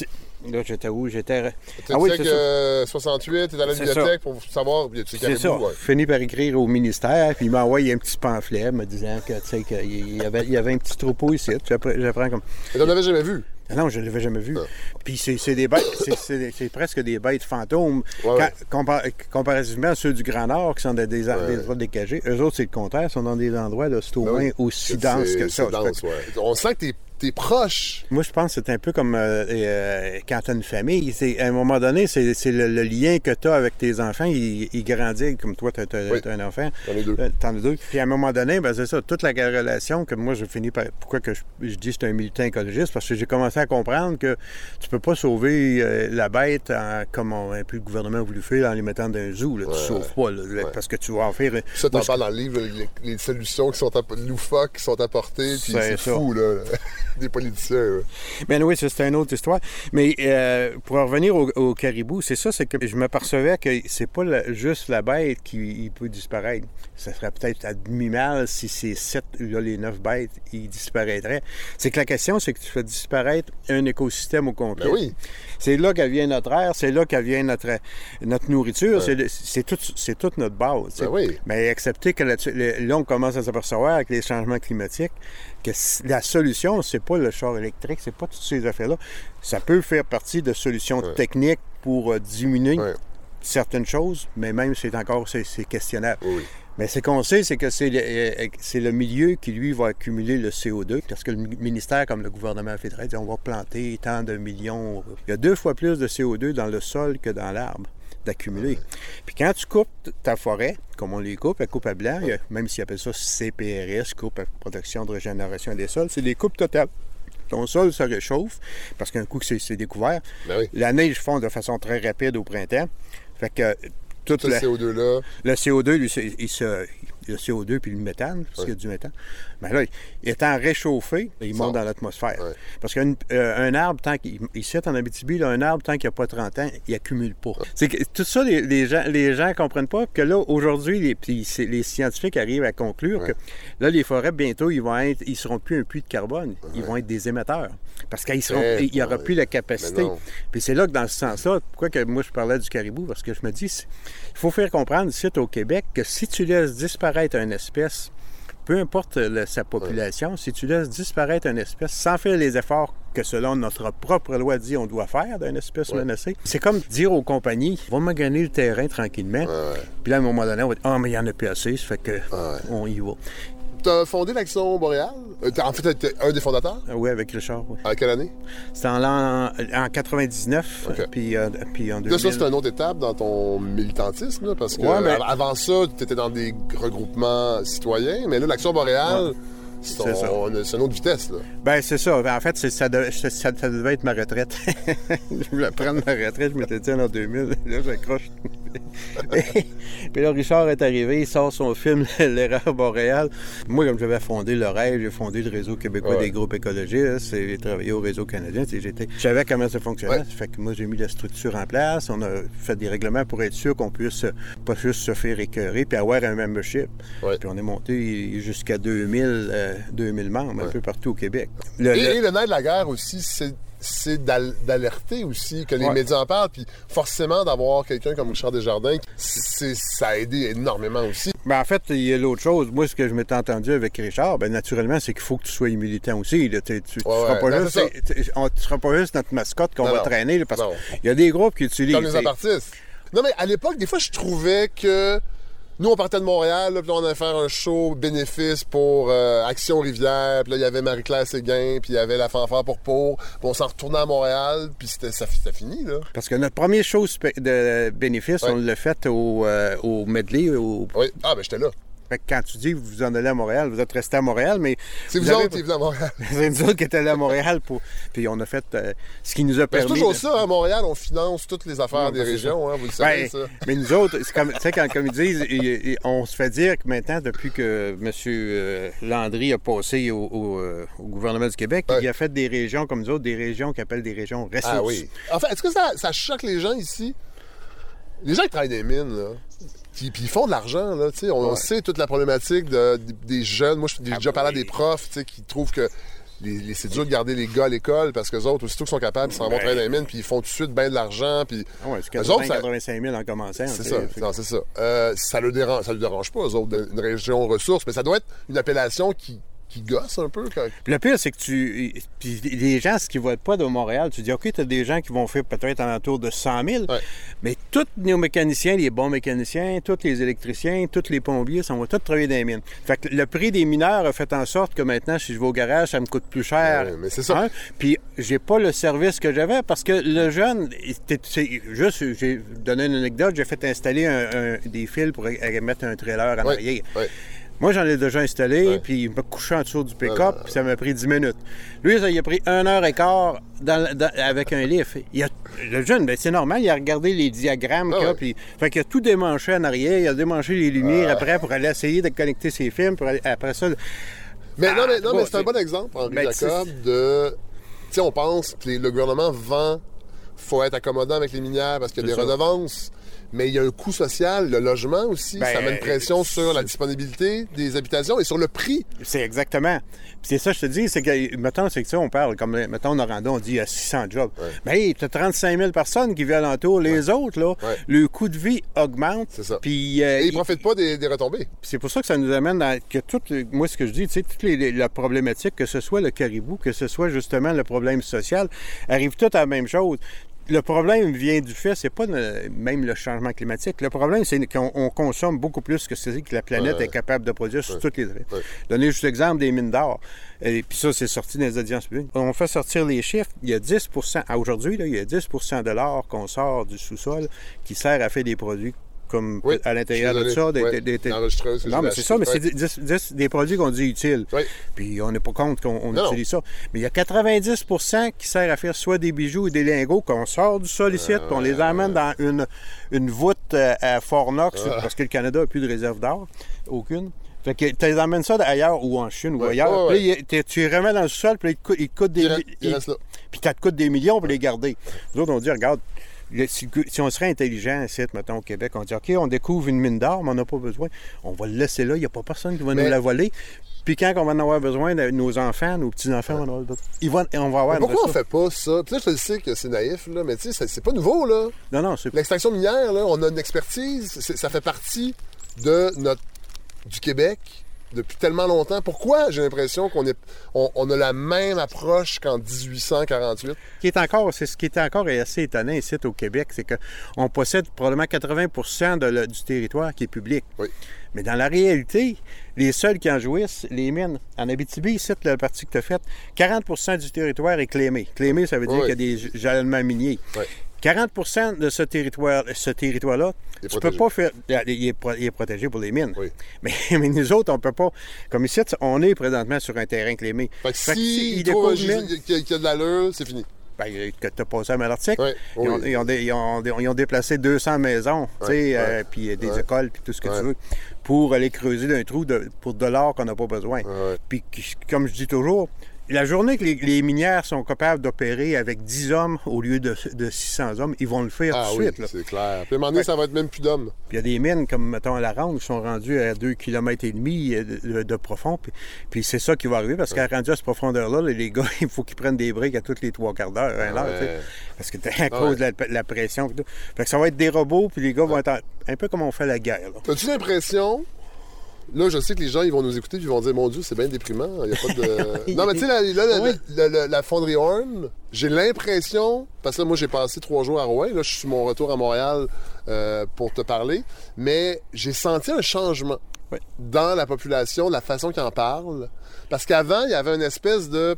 là, j'étais où? J'étais. Ah oui, c'est que ça. euh, 68, tu es à la bibliothèque pour savoir. C'est ça. ouais. Fini par écrire au ministère, puis il m'a envoyé un petit pamphlet me disant que, tu sais, qu'il y avait, il y avait un petit troupeau ici. J'apprends comme. Mais t'en avais jamais vu? Non, je ne l'avais jamais vu. Ah. Puis c'est, des bêtes, c'est, presque des bêtes fantômes. Ouais, ouais. Quand- compar- comparativement à ceux du Grand Nord qui sont dans des, en- Ouais. endroits décagés, eux autres, c'est le contraire, sont dans des endroits là, c'est au Ben moins aussi dense que ça. dense, que-. On sent que t'es es proche. Moi, je pense que c'est un peu comme euh, euh, quand tu as une famille. À un moment donné, c'est, le, le lien que tu as avec tes enfants. Il, il grandit comme toi, tu as, Oui. un enfant. J'en ai deux. Euh, T'en as deux. Puis à un moment donné, ben, c'est ça, toute la relation que moi, je finis par. Pourquoi que je, je dis que c'est un militant écologiste? Parce que j'ai commencé à comprendre que tu peux pas sauver euh, la bête en- comme on- un peu le gouvernement a voulu faire en les mettant dans un zoo. Là. Ouais, tu sauves pas, là, ouais. parce que tu vas en faire. Ça, t'en parles dans le livre, les, les solutions qui sont loufoques qui sont apportées, puis C'est fou, là. des politiciens. ouais. Ben oui, ça c'est une autre histoire. Mais euh, pour en revenir au, au caribou, c'est ça, c'est que je m'apercevais que c'est pas la- juste la bête qui peut disparaître. Ça serait peut-être à demi-mal si ces sept, là, les neuf bêtes, ils disparaîtraient. C'est que la question, c'est que tu fais disparaître un écosystème au complet. Ben oui. C'est là qu'elle vient notre air, c'est là qu'elle vient notre, notre nourriture, c'est le- c'est tout, c'est toute notre base. Ben oui. Mais accepter que le- là, on commence à s'apercevoir avec les changements climatiques que la solution, c'est pas le char électrique, c'est pas toutes ces affaires-là. Ça peut faire partie de solutions Ouais. techniques pour euh, diminuer Ouais. certaines choses, mais même c'est encore c'est, c'est questionnable. Oui. Mais ce qu'on sait, c'est que c'est le, euh, c'est le milieu qui, lui, va accumuler le CO2, parce que le mi- ministère, comme le gouvernement fédéral, dit on va planter tant de millions. Il y a deux fois plus de CO2 dans le sol que dans l'arbre d'accumuler. Puis quand tu coupes ta forêt, comme on les coupe, la coupe à blanc, a- même s'ils appellent ça CPRS, coupe à protection de régénération des sols, c'est des coupes totales. Ton sol se réchauffe, parce qu'un coup que c'est, découvert, Ben oui. la neige fond de façon très rapide au printemps. Fait que toute Ce la- CO2-là, le CO2, lui, il se, le CO2 puis le méthane, parce qu'il y a du méthane, ben là, étant réchauffé, il monte dans l'atmosphère. Ouais. Parce qu'un euh, un arbre, tant qu'il ici en Abitibi, là, un arbre, tant qu'il n'y a pas 30 ans, il accumule pas. C'est que tout ça, les, les gens les gens comprennent pas que là, aujourd'hui, les, les scientifiques arrivent à conclure que là, les forêts, bientôt, ils vont être, ils seront plus un puits de carbone, ils vont être des émetteurs. Parce qu'il n'y aura plus la capacité. Mais. Puis c'est là que dans ce sens-là, pourquoi que moi je parlais du caribou, parce que je me dis, il faut faire comprendre ici au Québec que si tu laisses disparaître une espèce, peu importe le- sa population, si tu laisses disparaître une espèce sans faire les efforts que selon notre propre loi dit on doit faire d'une espèce menacée, c'est comme dire aux compagnies, va me gagner le terrain tranquillement. Puis là, à un moment donné, on va dire, ah, mais il n'y en a plus assez, ça fait que on y va. T'as fondé l'Action Boréale. Euh, en fait, t'es un des fondateurs? Ah Oui, avec Richard, oui. À quelle année? C'était en, l'an- en 99, OK. puis, euh, puis en 2000. Là, ça, c'est une autre étape dans ton militantisme, là, parce que Ouais, avant ça, tu étais dans des regroupements citoyens, mais là, l'Action Boréale, c'est une autre vitesse. Là. Ben, c'est ça. En fait, c'est- ça, de- ça, ça devait être ma retraite. je voulais prendre ma retraite, je m'étais dit en 2000. Là, j'accroche. Puis là, Richard est arrivé, il sort son film L'erreur boréale. Moi, comme j'avais fondé le rêve, j'ai fondé le réseau québécois Ouais. des groupes écologistes, j'ai travaillé au réseau canadien. j'étais- Je savais comment ça fonctionnait. Ouais. Fait que moi, j'ai mis la structure en place. On a fait des règlements pour être sûr qu'on puisse pas juste se faire écœurer puis avoir un membership. Ouais. Puis on est monté jusqu'à 2000, euh, 2000 membres un peu partout au Québec. Le- Et, le- et le nerf de la guerre aussi, c'est c'est d'al- d'alerter aussi, que les Ouais. médias en parlent, puis forcément d'avoir quelqu'un comme Richard Desjardins, ça a aidé énormément aussi. Ben, en fait, il y a l'autre chose. Moi, ce que je m'étais entendu avec Richard, ben, naturellement, c'est qu'il faut que tu sois militant aussi. là. Tu, tu Ouais, seras pas juste, notre mascotte qu'on va non. traîner, là, parce qu'il y a des groupes qui utilisent. Comme les apartistes. Non, mais à l'époque, des fois, je trouvais que nous, on partait de Montréal, là, puis là, on allait faire un show bénéfice pour euh, Action Rivière, puis là, il y avait Marie-Claire Séguin, puis il y avait la fanfare pour pour, puis on s'en retournait à Montréal, puis c'était ça, c'était fini, là. Parce que notre première chose spé- de bénéfice, Ouais. on l'a fait au, euh, au medley. Au... Oui. Ah, ben, j'étais là. Fait que quand tu dis que vous en allez à Montréal, vous êtes resté à Montréal, mais. C'est vous, avez- autres qui venez à Montréal. C'est nous autres qui étaient allés à Montréal pour. Puis on a fait euh, ce qui nous a Ben, permis. c'est toujours de- ça, à Montréal, on finance toutes les affaires des ben, régions, hein, vous le savez, Ben, ça. mais nous autres, c'est comme, tu sais, quand, comme ils disent, on se fait dire que maintenant, depuis que M. euh, Landry a passé au, au, euh, au gouvernement du Québec, Ouais. il a fait des régions comme nous autres, des régions qu'il appelle des régions ressources. Ah oui. En fait, est-ce que ça, ça choque les gens ici? Les gens qui travaillent les mines, là, puis, puis ils font de l'argent, là, tu sais. On, sait toute la problématique de- des- des jeunes. Moi, j'ai Ah déjà parlé à des profs, tu sais, qui trouvent que les, les- c'est dur de garder les gars à l'école parce que les autres, aussitôt qu'ils sont capables, ils s'en vont travailler dans les mines, puis ils font tout de suite bien de l'argent, puis... Ah ouais, c'est Eux autres, 80 ça- 85 000 en commençant. C'est ça, non, c'est ça. Euh, ça le dérange, ça le dérange pas, eux autres, une région ressource, mais ça doit être une appellation qui, qui gosse un peu. Quand... Le pire, c'est que tu. Puis les gens, ce qui votent pas de Montréal, tu dis, OK, tu as des gens qui vont faire peut-être en autour de 100 000, Ouais. mais tous nos mécaniciens, les bons mécaniciens, tous les électriciens, tous les plombiers, ça, on va tous travailler dans les mines. Fait que le prix des mineurs a fait en sorte que maintenant, si je vais au garage, ça me coûte plus cher. Ouais, mais c'est ça. Hein? Puis j'ai pas le service que j'avais parce que le jeune, c'est juste, j'ai donné une anecdote, j'ai fait installer un- un- des fils pour mettre un trailer en Ouais, arrière. ouais. Moi, j'en ai déjà installé, Ouais. puis il m'a couché en dessous du pick-up, Ouais, ouais, puis ça m'a pris 10 minutes. Lui, ça, il a pris une heure et quart dans le- dans- avec un lift. Il a- le jeune, ben, c'est normal, il a regardé les diagrammes Ah qu'il y a, ouais. puis fait qu'il a tout démanché en arrière, il a démanché les lumières après pour aller essayer de connecter ses films, pour aller- après ça... Mais non, mais, non, Ah, mais c'est un bon exemple, Henri Ben, Jacob, de. Tu sais, on pense que les- le gouvernement vend, faut être accommodant avec les minières parce qu'il y a des redevances. Mais il y a un coût social, le logement aussi. Ben, ça met une pression sur la disponibilité des habitations et sur le prix. C'est exactement. C'est ça, je te dis, c'est que, mettons, c'est que ça, on parle, comme, mettons, Noranda, on dit il y a 600 jobs. Ouais. Ben, hey, t'as 35 000 personnes qui vivent alentour. Les autres, là, Ouais. le coût de vie augmente. C'est ça. Puis, euh, Et ils il- profitent pas des, des retombées. c'est pour ça que ça nous amène dans que toute, moi, ce que je dis, tu sais, toute les, les- la problématique, que ce soit le caribou, que ce soit justement le problème social, arrive tout à la même chose. Le problème vient du fait, c'est pas le- même le changement climatique. Le problème, c'est qu'on on consomme beaucoup plus que ce que la planète Ouais. est capable de produire sur toutes les Ouais. Donner juste l'exemple des mines d'or. Et puis ça, c'est sorti dans les audiences publiques. On fait sortir les chiffres. Il y a 10 à aujourd'hui, là, il y a 10% de l'or qu'on sort du sous-sol qui sert à faire des produits comme Oui, à l'intérieur de ça. des- des- des- non, mais c'est ça, mais c'est 10 10 des produits qu'on dit utiles. Oui. Puis on n'est pas contre qu'on utilise ça. Mais il y a 90% qui sert à faire soit des bijoux ou des lingots qu'on sort du sol ici, puis on les amène dans une, une voûte euh, à Fort Knox, Ah. parce que le Canada n'a plus de réserve d'or. Aucune. Fait que tu les amènes ça ailleurs ou en Chine ou ailleurs. ouais, Puis là, tu les remets dans le sol, puis là, ils te coûtent- des. Il, il puis ça te coûte des millions pour les garder. Nous autres, on dit, regarde, le- si, si on serait intelligent ici, mettons, au Québec, on dit, OK, on découvre une mine d'or, mais on n'a pas besoin. On va le laisser là, il n'y a pas personne qui va Mais- nous la voler. Puis quand on va en avoir besoin, de- nos enfants, nos petits-enfants vont en avoir besoin. Ils vont, on va avoir Mais pourquoi on une fait pas ça? Puis là, je le sais que c'est naïf, là, mais tu sais, c'est- pas nouveau, là. Non, non, c'est L'extraction minière, là, on a une expertise, ça fait partie de notre du Québec depuis tellement longtemps. Pourquoi j'ai l'impression qu'on est on, on a la même approche qu'en 1848? qui est encore, c'est ce qui est encore assez étonnant ici au Québec, c'est qu'on possède probablement 80 de le- du territoire qui est public. Oui. Mais dans la réalité, les seuls qui en jouissent, les mines. En Abitibi, ici, la partie que tu as faite, 40% du territoire est clémé. Clémé, ça veut dire Oui. qu'il y a des jalonnements miniers. Oui. 40% de ce territoire, ce territoire-là, Il est tu peux pas faire. Il est, pro- il est protégé pour les mines. Oui. Mais, mais nous autres, on peut pas. Comme ici, on est présentement sur un terrain clémé. Fait que Fait que si il trouve un découvrent une gisement qui, a- de l'allure, c'est fini. Ben, que tu as passé à Malartic. Oui, Ils, ont, oui. ils ont dé- ils ont dé- ils ont déplacé 200 maisons, euh, puis euh, des écoles, puis tout ce que tu veux, pour aller creuser d'un trou de- pour de l'or qu'on n'a pas besoin. Puis, comme je dis toujours, la journée que les, les minières sont capables d'opérer avec 10 hommes au lieu de, de 600 hommes, ils vont le faire Ah tout de oui, suite. c'est clair. Puis à un moment donné, ça va être même plus d'hommes. Puis il y a des mines comme, mettons, à la Ronde qui sont rendues à 2 km et demi euh, de, de- profond. Puis, puis c'est ça qui va arriver parce qu'à rendu à cette profondeur-là, là, les gars, il faut qu'ils prennent des briques à toutes les trois quarts d'heure, une heure, tu sais. Ouais. Parce que à cause de la, pression. Fait que ça va être des robots, puis les gars vont être un peu comme on fait la guerre. As-tu l'impression. Là, je sais que les gens ils vont nous écouter et ils vont dire Mon Dieu, c'est bien déprimant. Il y a pas de. non, mais tu sais, la- Oui. la, la- la fonderie Horn, j'ai l'impression. Parce que là, moi, j'ai passé trois jours à Rouen. Là, je suis sur mon retour à Montréal euh, pour te parler. Mais j'ai senti un changement Oui. dans la population, la façon qu'ils en parlent. Parce qu'avant, il y avait une espèce de.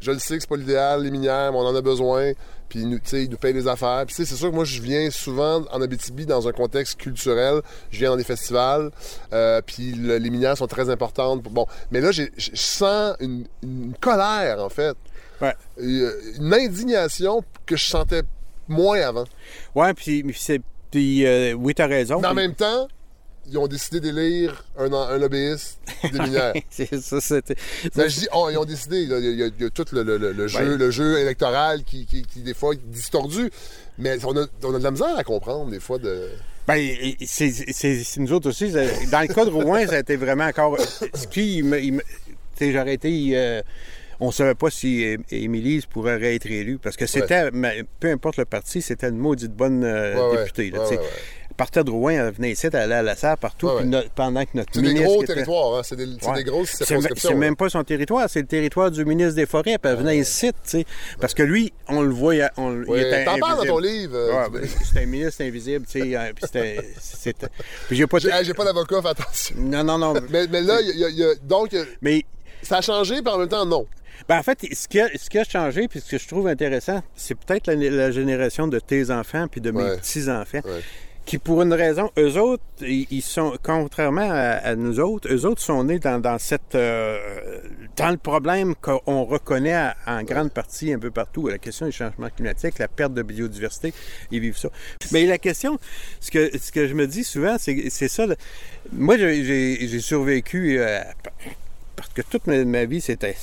Je le sais que c'est pas l'idéal, les minières, mais on en a besoin. Puis, ils nous- ils nous payent des affaires. Puis, c'est sûr que moi, je viens souvent en Abitibi dans un contexte culturel. Je viens dans des festivals. euh, puis, le- les minières sont très importantes. Bon, mais là, je sens une, une colère, en fait. Ouais. Euh, Une indignation que je sentais moins avant. Ouais, puis, puis c'est. Puis, euh, oui, t'as raison. Mais en puis- même temps, ils ont décidé d'élire un, un lobbyiste des minières. c'est ça, c'était. Ben, je dis, oh, ils ont décidé. Il y, a- y y tout le, le- le- le jeu, Ouais. le jeu électoral qui, qui, qui, des fois, est distordu. Mais on a, on a de la misère à comprendre, des fois, de. Ben, c'est nous autres aussi. Dans le cas de Rouen, ça a été vraiment encore. Ce qui, il me- il me- tu sais, j'aurais été. euh, on ne savait pas si Émilie pourrait être élue parce que c'était, mais peu importe le parti, c'était une maudite bonne euh, ouais. députée. là, Partait de Rouen, elle venait ici, elle allait à la serre partout, Ouais, puis ouais. no- pendant que notre C'est des ministre. gros était- territoires, hein. C'est des, Ouais. des grosses circonscriptions. c'est hein. même pas son territoire, c'est le territoire du ministre des Forêts, puis elle venait ici, tu sais. Parce que lui, on le voyait. On, il était T'en parles dans ton livre. euh, c'était un ministre invisible, tu sais. Puis c'était. Puis j'ai pas. J'ai pas d'avocat, fais attention. Non, non, non. Mais, mais là, il y a- il y a- donc, Mais ça a changé, puis en même temps, non. ben, en fait, ce qui, a, ce qui a changé, puis ce que je trouve intéressant, c'est peut-être la, la génération de tes enfants puis de mes Ouais. petits-enfants. Ouais. Qui, pour une raison, eux autres, ils sont, contrairement à, nous autres, eux autres sont nés dans, cette, euh, dans le problème qu'on reconnaît en grande partie un peu partout, la question du changement climatique, la perte de biodiversité, ils vivent ça. Mais la question, ce que, je me dis souvent, c'est ça. Moi, j'ai- j'ai survécu euh, parce que toute ma vie, c'était.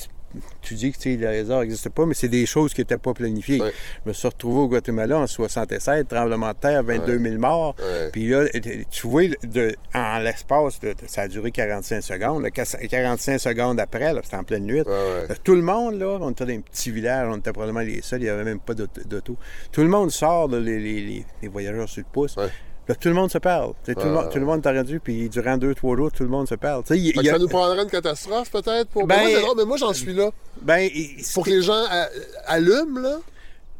Tu dis que le lézard n'existe pas, mais c'est des choses qui n'étaient pas planifiées. Ouais. Je me suis retrouvé au Guatemala en 67, tremblement de terre, 22 000 morts. Ouais. Puis là, tu vois, de- en l'espace, ça a duré 45 secondes. Là, 45 secondes après, c'était en pleine nuit. Ouais. Là, Tout le monde, là, on était dans un petit village, on était probablement les seuls, il n'y avait même pas d'auto. Tout le monde sort, là, les, les- les- les voyageurs sur le pouce. Là, tout le monde se parle. Sais, tout, le monde, ouais. tout le monde t'a rendu, puis durant deux, trois jours, tout le monde se parle. Y a- Ça nous prendrait une catastrophe peut-être pour. Ben- mais moi, drôle, mais moi j'en suis là. ben, Pour que les gens allument là.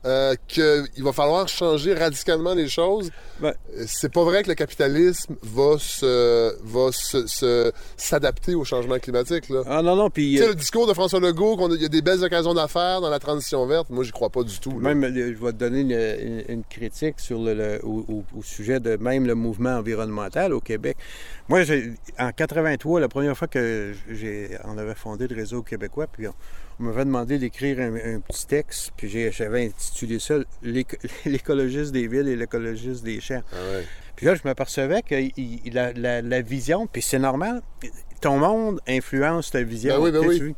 Euh, qu'il va falloir changer radicalement les choses. Ben- Euh, C'est pas vrai que le capitalisme va se va se- s'adapter au changement climatique. Là. Ah non, non, puis... Tu sais, euh, le discours de François Legault, qu'il y a des belles occasions d'affaires dans la transition verte, moi, j'y crois pas du tout. Même, le- je vais te donner une, critique sur le, le- au, sujet de même le mouvement environnemental au Québec. Moi, en 83, la première fois que j'ai, on avait fondé le réseau québécois, puis on, on m'avait demandé d'écrire un, un petit texte, puis j'avais intitulé ça L'éco- L'écologiste des villes et l'écologiste des champs. Ah ouais. Puis là, je m'apercevais que il- il- la, la- la vision, puis c'est normal, ton monde influence ta vision. Ben oui, ben oui. tu-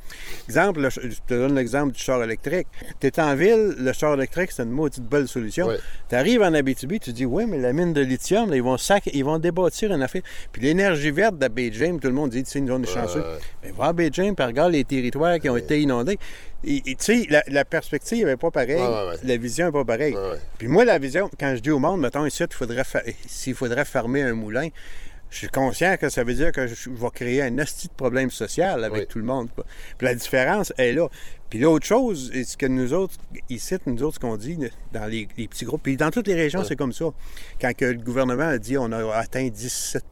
Exemple, le je te donne l'exemple du char électrique. Tu es en ville, le char électrique, c'est une maudite belle solution. Tu arrives en Abitibi, tu dis, oui, mais la mine de lithium, là, ils, vont sac... ils vont débâtir une affaire. Puis l'énergie verte de James, tout le monde dit, tu sais, nous, on est chanceux. Mais va à James, puis regarde les territoires qui ont été inondés. Et- tu sais, la, la perspective n'est pas pareille. Ouais, ouais, ouais. La vision n'est pas pareille. Ouais. Puis moi, la vision, quand je dis au monde, mettons ici, il faudrait fa- s'il faudrait fermer un moulin, je suis conscient que ça veut dire que je vais créer un asti de problème social avec Oui. tout le monde. quoi. Puis la différence est là. Puis l'autre chose, et ce que nous autres, ici, nous autres, ce qu'on dit dans les, les petits groupes, puis dans toutes les régions, c'est comme ça. Quand que le gouvernement a dit on a atteint 17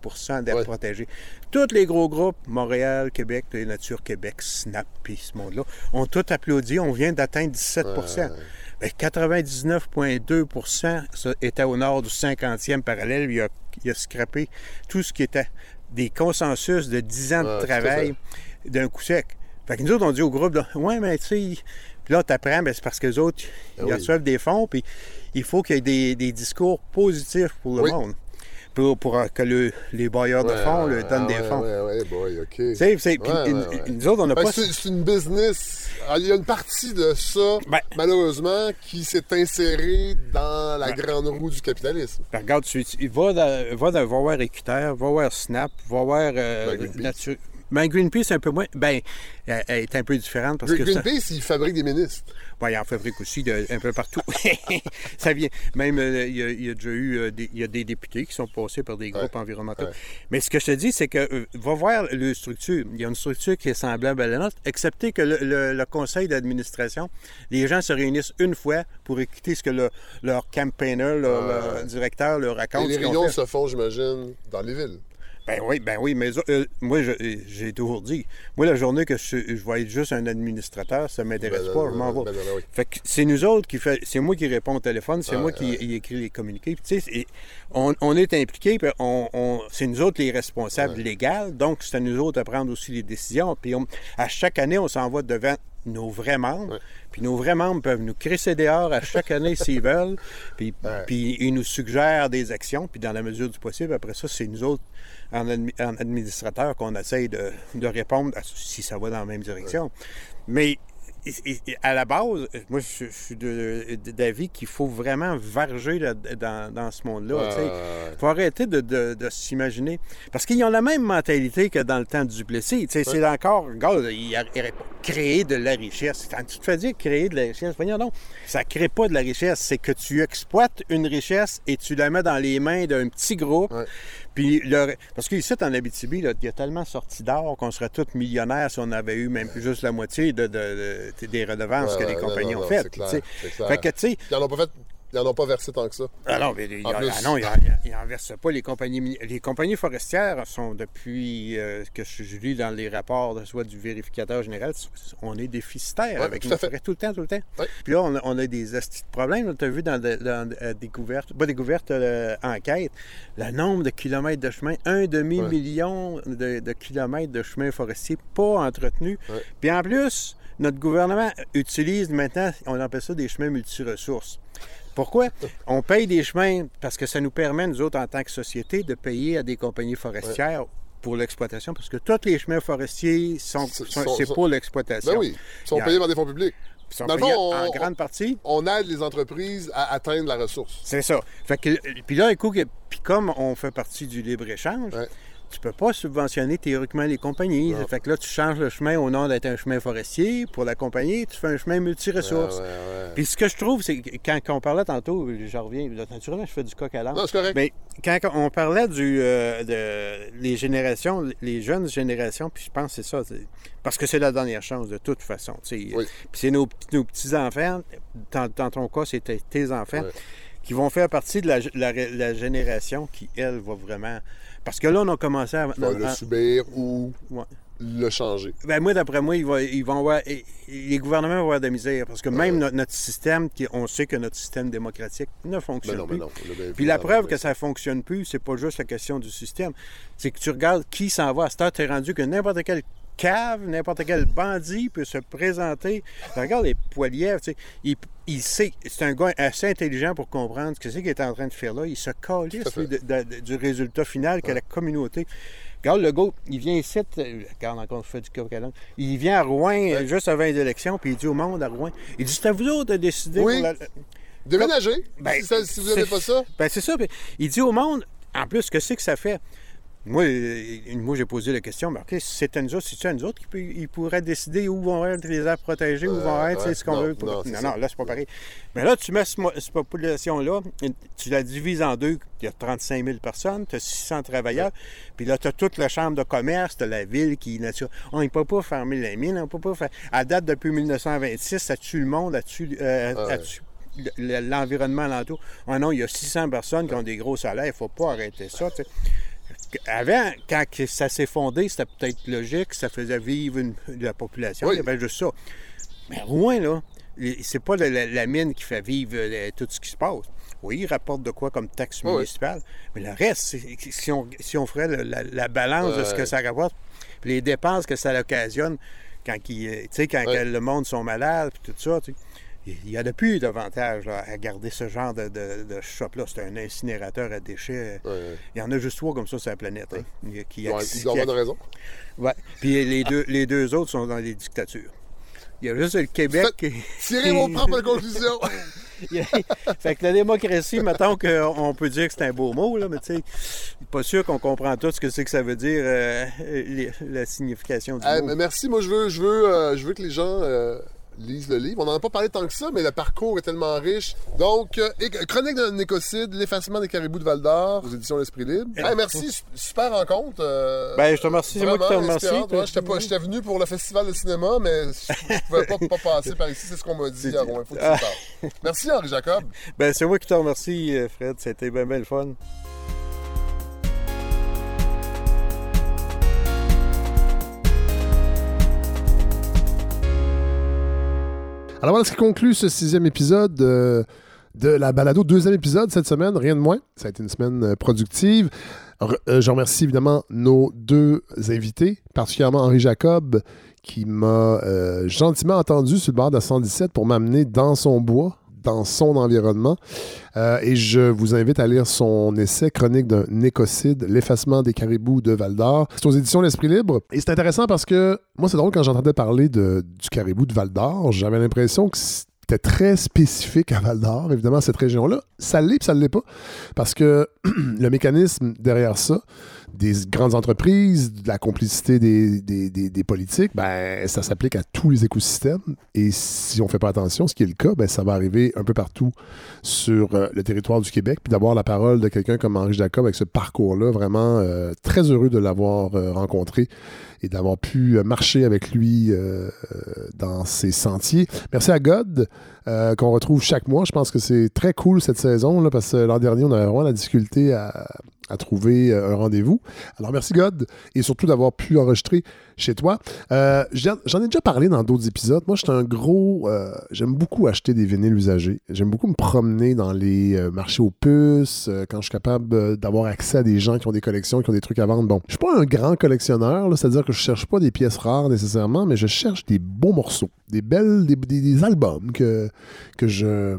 d'aires Ouais. protégées, tous les gros groupes, Montréal, Québec, Nature Québec, SNAP, puis ce monde-là, ont tout applaudi. On vient d'atteindre 17 Ben, 99,2 ça était au nord du 50e parallèle. Il a, il a scrappé tout ce qui était des consensus de 10 ans de à travail d'un coup sec. Fait que nous autres, on dit au groupe, là, ouais, mais tu sais, puis là, tu apprends, c'est parce que les autres, Ah ils oui. reçoivent des fonds, puis il faut qu'il y ait des, des discours positifs pour le Oui. monde. Pour, pour, que le- les bailleurs de fonds ouais, le donnent des fonds. Ouais, ouais, boy, OK. C'est- Ouais, nous autres, on n'a que pas... c'est une business. Ah, Il y a une partie de ça, Ben- malheureusement, qui s'est insérée dans la grande roue du capitalisme. Ben, regarde, tu, tu- va, dans, va, dans, va voir Équiterre, va voir Snap, va voir euh, Ben, Greenpeace. Nature. Ben, Greenpeace, un peu moins. Ben, elle, est un peu différente parce que. ça- Greenpeace, il fabrique des ministres. Ouais, il en fabrique aussi de- un peu partout. ça vient. Même, euh, il, y a, il y a déjà eu euh, des, il y a des députés qui sont passés par des groupes environnementaux. ouais. Mais ce que je te dis, c'est que euh, va voir le structure. Il y a une structure qui est semblable à la nôtre, excepté que le, le- le conseil d'administration, les gens se réunissent une fois pour écouter ce que le- leur campaigner, leur, leur directeur leur Et raconte. les qu'ils ont réunions se font, j'imagine, dans les villes. Ben oui, ben oui, mais euh, moi, j'ai toujours dit, moi, la journée que je, je vais être juste un administrateur, ça m'intéresse Ben, pas, ben, je m'en ben, vais. ben, oui. Fait que c'est nous autres qui fait, c'est moi qui réponds au téléphone, c'est Ah, moi qui écris les communiqués. Puis, tu sais, on, on est impliqués, puis on, on- c'est nous autres les responsables légaux, donc c'est à nous autres à prendre aussi les décisions. Puis on- à chaque année, on s'en va devant nos vrais membres. Puis nos vrais membres peuvent nous crisser dehors à chaque année s'ils veulent. Puis, Ouais. puis ils nous suggèrent des actions. Puis dans la mesure du possible, après ça, c'est nous autres, en, admi- en administrateur, qu'on essaye de, de répondre à- si ça va dans la même direction. Mais et- et- à la base, moi, je, je suis d'avis qu'il faut vraiment varger là- dans, dans ce monde-là. Ouais. Il faut arrêter de, de- de s'imaginer. Parce qu'ils ont la même mentalité que dans le temps du Duplessis. Tu sais, C'est encore, regarde, il n'aurait pas créé de la richesse. Quand tu te fais dire créer de la richesse, voyons non, ça ne crée pas de la richesse. C'est que tu exploites une richesse et tu la mets dans les mains d'un petit groupe. Ouais. Puis le- parce qu'ici, en Abitibi, il y a tellement sorti d'or qu'on serait tous millionnaires si on avait eu même juste la moitié de, de- de- des redevances Ouais, que les compagnies ont faites. Ils n'en ont pas fait. Ils en ont pas versé tant que ça. ah non, mais En a- ah non, il n'en verse pas. Les compagnies, les compagnies forestières sont depuis euh, que je, lis dans les rapports, soit du vérificateur général, on est déficitaire Ouais, avec tout tout le temps, tout le temps. Ouais. Puis là, on a, on a des de problèmes. Tu as vu dans, dans euh, découverte, pas découverte, euh, enquête, le nombre de kilomètres de chemin, un demi-million de, de kilomètres de chemins forestiers pas entretenus. Ouais. Puis en plus, notre gouvernement utilise maintenant, on appelle ça des chemins multiressources. Pourquoi? On paye des chemins parce que ça nous permet, nous autres, en tant que société, de payer à des compagnies forestières pour l'exploitation, parce que tous les chemins forestiers sont, C'est- sont- sont- c'est sont- pour l'exploitation. Ben oui, ils sont payés par des fonds publics. Sont Dans fond, en on- grande partie. On aide les entreprises à atteindre la ressource. C'est ça. Fait que, puis là, écoute, puis comme on fait partie du libre-échange, Ouais. Tu peux pas subventionner théoriquement les compagnies. Non. Fait que là, tu changes le chemin au nom d'être un chemin forestier. Pour la compagnie, tu fais un chemin multiressources. Ouais, ouais, ouais. Puis ce que je trouve, c'est que quand, on parlait tantôt, je reviens, naturellement, je fais du coq à l'âne. Mais quand on parlait du, euh, de les générations, les jeunes générations, puis je pense que c'est ça, parce que c'est la dernière chance de toute façon. Oui. Puis c'est nos, nos petits-enfants, dans, dans ton cas, c'était tes enfants, qui vont faire partie de la, la- la génération qui, elle, va vraiment... Parce que là, on a commencé à... Vas le à- subir ou Ouais. le changer. ben moi, d'après moi, ils vont, ils vont avoir, les gouvernements vont avoir de la misère. Parce que même notre, notre système, qui- on sait que notre système démocratique ne Ben fonctionne non, plus. ben non. on l'a bien Puis vu la dans- preuve que ça ne fonctionne plus, c'est pas juste la question du système. C'est que tu regardes qui s'en va. À cette heure, tu es rendu que n'importe quel cave, n'importe quel bandit peut se présenter. Regarde les poilièvres, tu sais. Il, il sait, c'est un gars assez intelligent pour comprendre ce que c'est qu'il est en train de faire là. Il se calisse Tout à fait. lui, de- de- de- du résultat final que la communauté. Regarde, le gars, il vient ici, euh, regarde encore, je fais du l'âne. Il vient à Rouen euh, juste avant les élections, puis il dit au monde à Rouen, il dit, c'est à vous autres de décider. Oui. pour la- Déménager. Ben, si, vous n'avez pas ça. ben, c'est ça. puis Il dit au monde, en plus, que c'est que ça fait? Moi, moi j'ai posé la question, mais OK, si c'était nous autres, c'est-tu à nous autres qui pourraient décider où vont être les aires protégées, où Euh, vont être, ouais, c'est ce qu'on veut. non, Non, c'est là, c'est pas pareil. Mais là, tu mets ce cette population-là, tu la divises en deux, il y a 35 000 personnes, tu as 600 travailleurs, puis là, tu as toute la chambre de commerce, tu as la ville qui... nature- On ne peut pas fermer la mine, on peut pas faire... À date, depuis 1926, ça tue le monde, ça tue... euh, Ah ouais. tue le- l'environnement alentour? Ah non, il y a 600 personnes qui ont des gros salaires, il ne faut pas arrêter ça. Avant, quand ça s'est fondé, c'était peut-être logique, ça faisait vivre une- la population, Oui. il y avait juste ça. Mais Rouen, là, c'est pas la, mine qui fait vivre euh, tout ce qui se passe. Oui, il rapporte de quoi comme taxe Oui. municipale, mais le reste, si on, si on ferait le- la, la balance de ce que ça rapporte, puis les dépenses que ça occasionne quand, il, euh, quand Ouais. le monde sont malades, puis tout ça, tu sais, il n'y en a plus d'avantage là, à garder ce genre de, de, de shop-là. C'est un incinérateur à déchets. Il y en a sur trois comme ça sur la planète. hein, qui- qui- Il doit qui- il doit avoir de raison. Ouais. Puis les deux, les deux autres sont dans les dictatures. Il y a juste le Québec. qui- Tirez vos propres conclusions. fait que la démocratie, mettons qu'on peut dire que c'est un beau mot, là, mais tu sais, pas sûr qu'on comprend tout ce que c'est que ça veut dire, euh, les- la signification du mot. mais merci. Moi, je veux, je veux, euh, je veux que les gens euh, lisent le livre. On n'en a pas parlé tant que ça, mais le parcours est tellement riche. Donc, euh, Chronique d'un écocide, l'effacement des caribous de Val d'Or, aux éditions L'Esprit Libre. Merci, su- super rencontre. euh, Ben, je te remercie, c'est moi qui te remercie. Ouais, j'étais, venu pour le festival de cinéma, mais je pouvais pas, pas passer par ici. C'est ce qu'on m'a dit Rouen. Faut que tu me parles. Merci, Henri Jacob. Ben, c'est moi qui te remercie, euh, Fred. C'était bien, bien le fun. Alors voilà ce qui conclut ce sixième épisode euh, de la balado. Deuxième épisode cette semaine, rien de moins. Ça a été une semaine euh, productive. Euh, je remercie évidemment nos deux invités, particulièrement Henri Jacob, qui m'a gentiment entendu sur le bord de la 117 pour m'amener dans son bois, dans son environnement. Euh, et je vous invite à lire son essai Chronique d'un écocide, l'effacement des caribous de Val d'Or. C'est aux éditions L'Esprit Libre. Et c'est intéressant parce que moi, c'est drôle quand j'entendais parler du caribou de Val d'Or, j'avais l'impression que c'était très spécifique à Val d'Or, évidemment, cette région-là. Ça l'est ça ne l'est pas. Parce que le mécanisme derrière ça, des grandes entreprises, de la complicité des, des, des- politiques, ben, ça s'applique à tous les écosystèmes. Et si on ne fait pas attention, ce qui est le cas, ben, ça va arriver un peu partout sur euh, le territoire du Québec. Puis d'avoir la parole de quelqu'un comme Henri Jacob avec ce parcours-là, vraiment euh, très heureux de l'avoir euh, rencontré et d'avoir pu marcher avec lui dans ses sentiers. Merci à God, qu'on retrouve chaque mois. Je pense que c'est très cool cette saison, là, parce que l'an dernier, on avait vraiment la difficulté à, à trouver euh, un rendez-vous. Alors merci God, et surtout d'avoir pu enregistrer chez toi. Euh, J'en ai déjà parlé dans d'autres épisodes. Moi, j'étais un gros. euh, J'aime beaucoup acheter des vinyles usagés. J'aime beaucoup me promener dans les marchés aux puces quand je suis capable d'avoir accès à des gens qui ont des collections, qui ont des trucs à vendre. Bon, je suis pas un grand collectionneur, c'est-à-dire que je cherche pas des pièces rares nécessairement, mais je cherche des beaux morceaux, des belles, des- des albums que, que je.